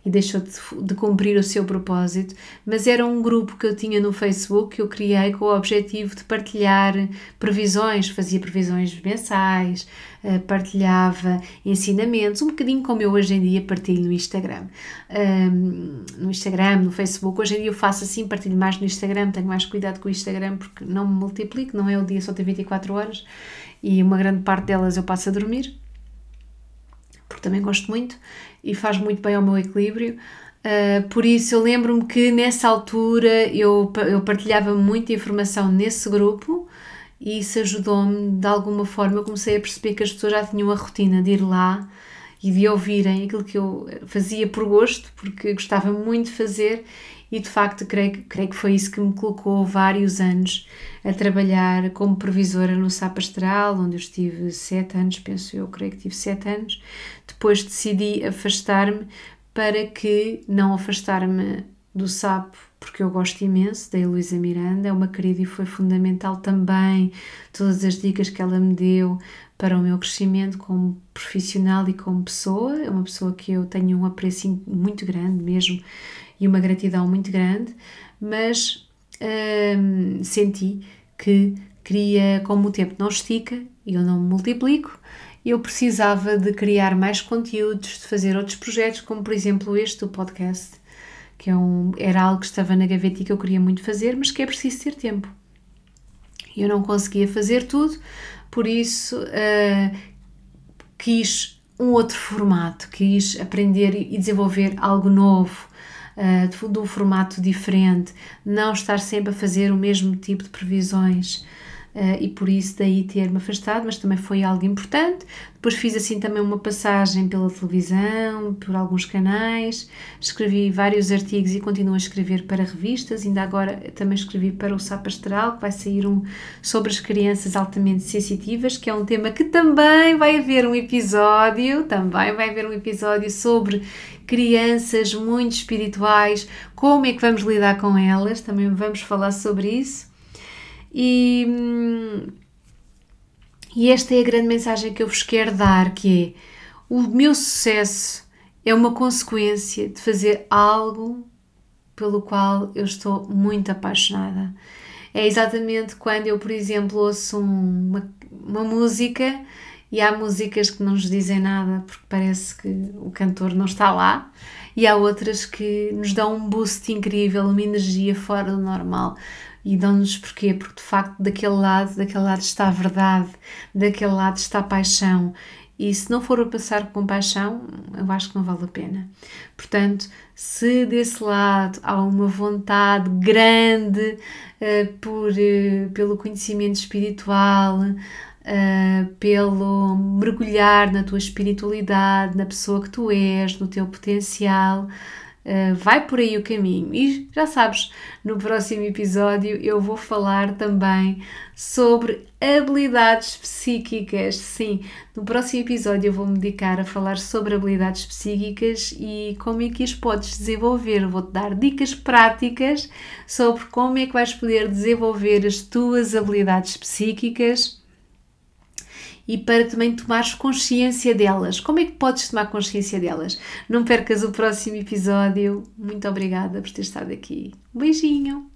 e deixou de, de, cumprir o seu propósito, mas era um grupo que eu tinha no Facebook que eu criei com o objetivo de partilhar previsões, fazia previsões mensais, eh, partilhava ensinamentos, um bocadinho como eu hoje em dia partilho no Instagram. no Instagram, no Facebook, hoje em dia eu faço assim, partilho mais no Instagram, tenho mais cuidado com o Instagram porque não me multiplico, não é o dia só tem 24 horas e uma grande parte delas eu passo a dormir porque também gosto muito e faz muito bem ao meu equilíbrio. Uh, por isso, eu lembro-me que nessa altura eu, eu partilhava muita informação nesse grupo e isso ajudou-me de alguma forma. Eu comecei a perceber que as pessoas já tinham a rotina de ir lá e de ouvirem aquilo que eu fazia por gosto, porque gostava muito de fazer e de facto creio, creio que foi isso que me colocou vários anos a trabalhar como previsora no SAP Astral, onde eu estive sete anos, penso eu, creio que tive sete anos. Depois decidi afastar-me para que não afastar-me do sapo, porque eu gosto imenso da Heloísa Miranda, é uma querida e foi fundamental também todas as dicas que ela me deu para o meu crescimento como profissional e como pessoa. É uma pessoa que eu tenho um apreço muito grande mesmo e uma gratidão muito grande, mas hum, senti que queria, como o tempo não estica e eu não me multiplico, eu precisava de criar mais conteúdos, de fazer outros projetos, como por exemplo este, o podcast, que é um, era algo que estava na gaveta e que eu queria muito fazer, mas que é preciso ter tempo. Eu não conseguia fazer tudo, por isso uh, quis um outro formato, quis aprender e desenvolver algo novo, uh, de, um formato diferente, não estar sempre a fazer o mesmo tipo de previsões. Uh, e por isso daí ter-me afastado, mas também foi algo importante. Depois fiz assim também uma passagem pela televisão, por alguns canais, escrevi vários artigos e continuo a escrever para revistas. Ainda agora também escrevi para o SAP Astral, que vai sair um sobre as crianças altamente sensitivas, que é um tema que também vai haver um episódio, também vai haver um episódio sobre crianças muito espirituais, como é que vamos lidar com elas, também vamos falar sobre isso. E, e esta é a grande mensagem que eu vos quero dar, que é o meu sucesso é uma consequência de fazer algo pelo qual eu estou muito apaixonada. É exatamente quando eu, por exemplo, ouço uma, uma música e há músicas que não nos dizem nada porque parece que o cantor não está lá, e há outras que nos dão um boost incrível, uma energia fora do normal. E dão-nos porquê? Porque de facto daquele lado, daquele lado está a verdade, daquele lado está a paixão. E se não for a passar com paixão, eu acho que não vale a pena. Portanto, se desse lado há uma vontade grande uh, por, uh, pelo conhecimento espiritual, uh, pelo mergulhar na tua espiritualidade, na pessoa que tu és, no teu potencial, Uh, vai por aí o caminho. E já sabes, no próximo episódio eu vou falar também sobre habilidades psíquicas. Sim, no próximo episódio eu vou me dedicar a falar sobre habilidades psíquicas e como é que as podes desenvolver. Vou-te dar dicas práticas sobre como é que vais poder desenvolver as tuas habilidades psíquicas e para também tomares consciência delas. Como é que podes tomar consciência delas? Não percas o próximo episódio. Muito obrigada por ter estado aqui. Um beijinho!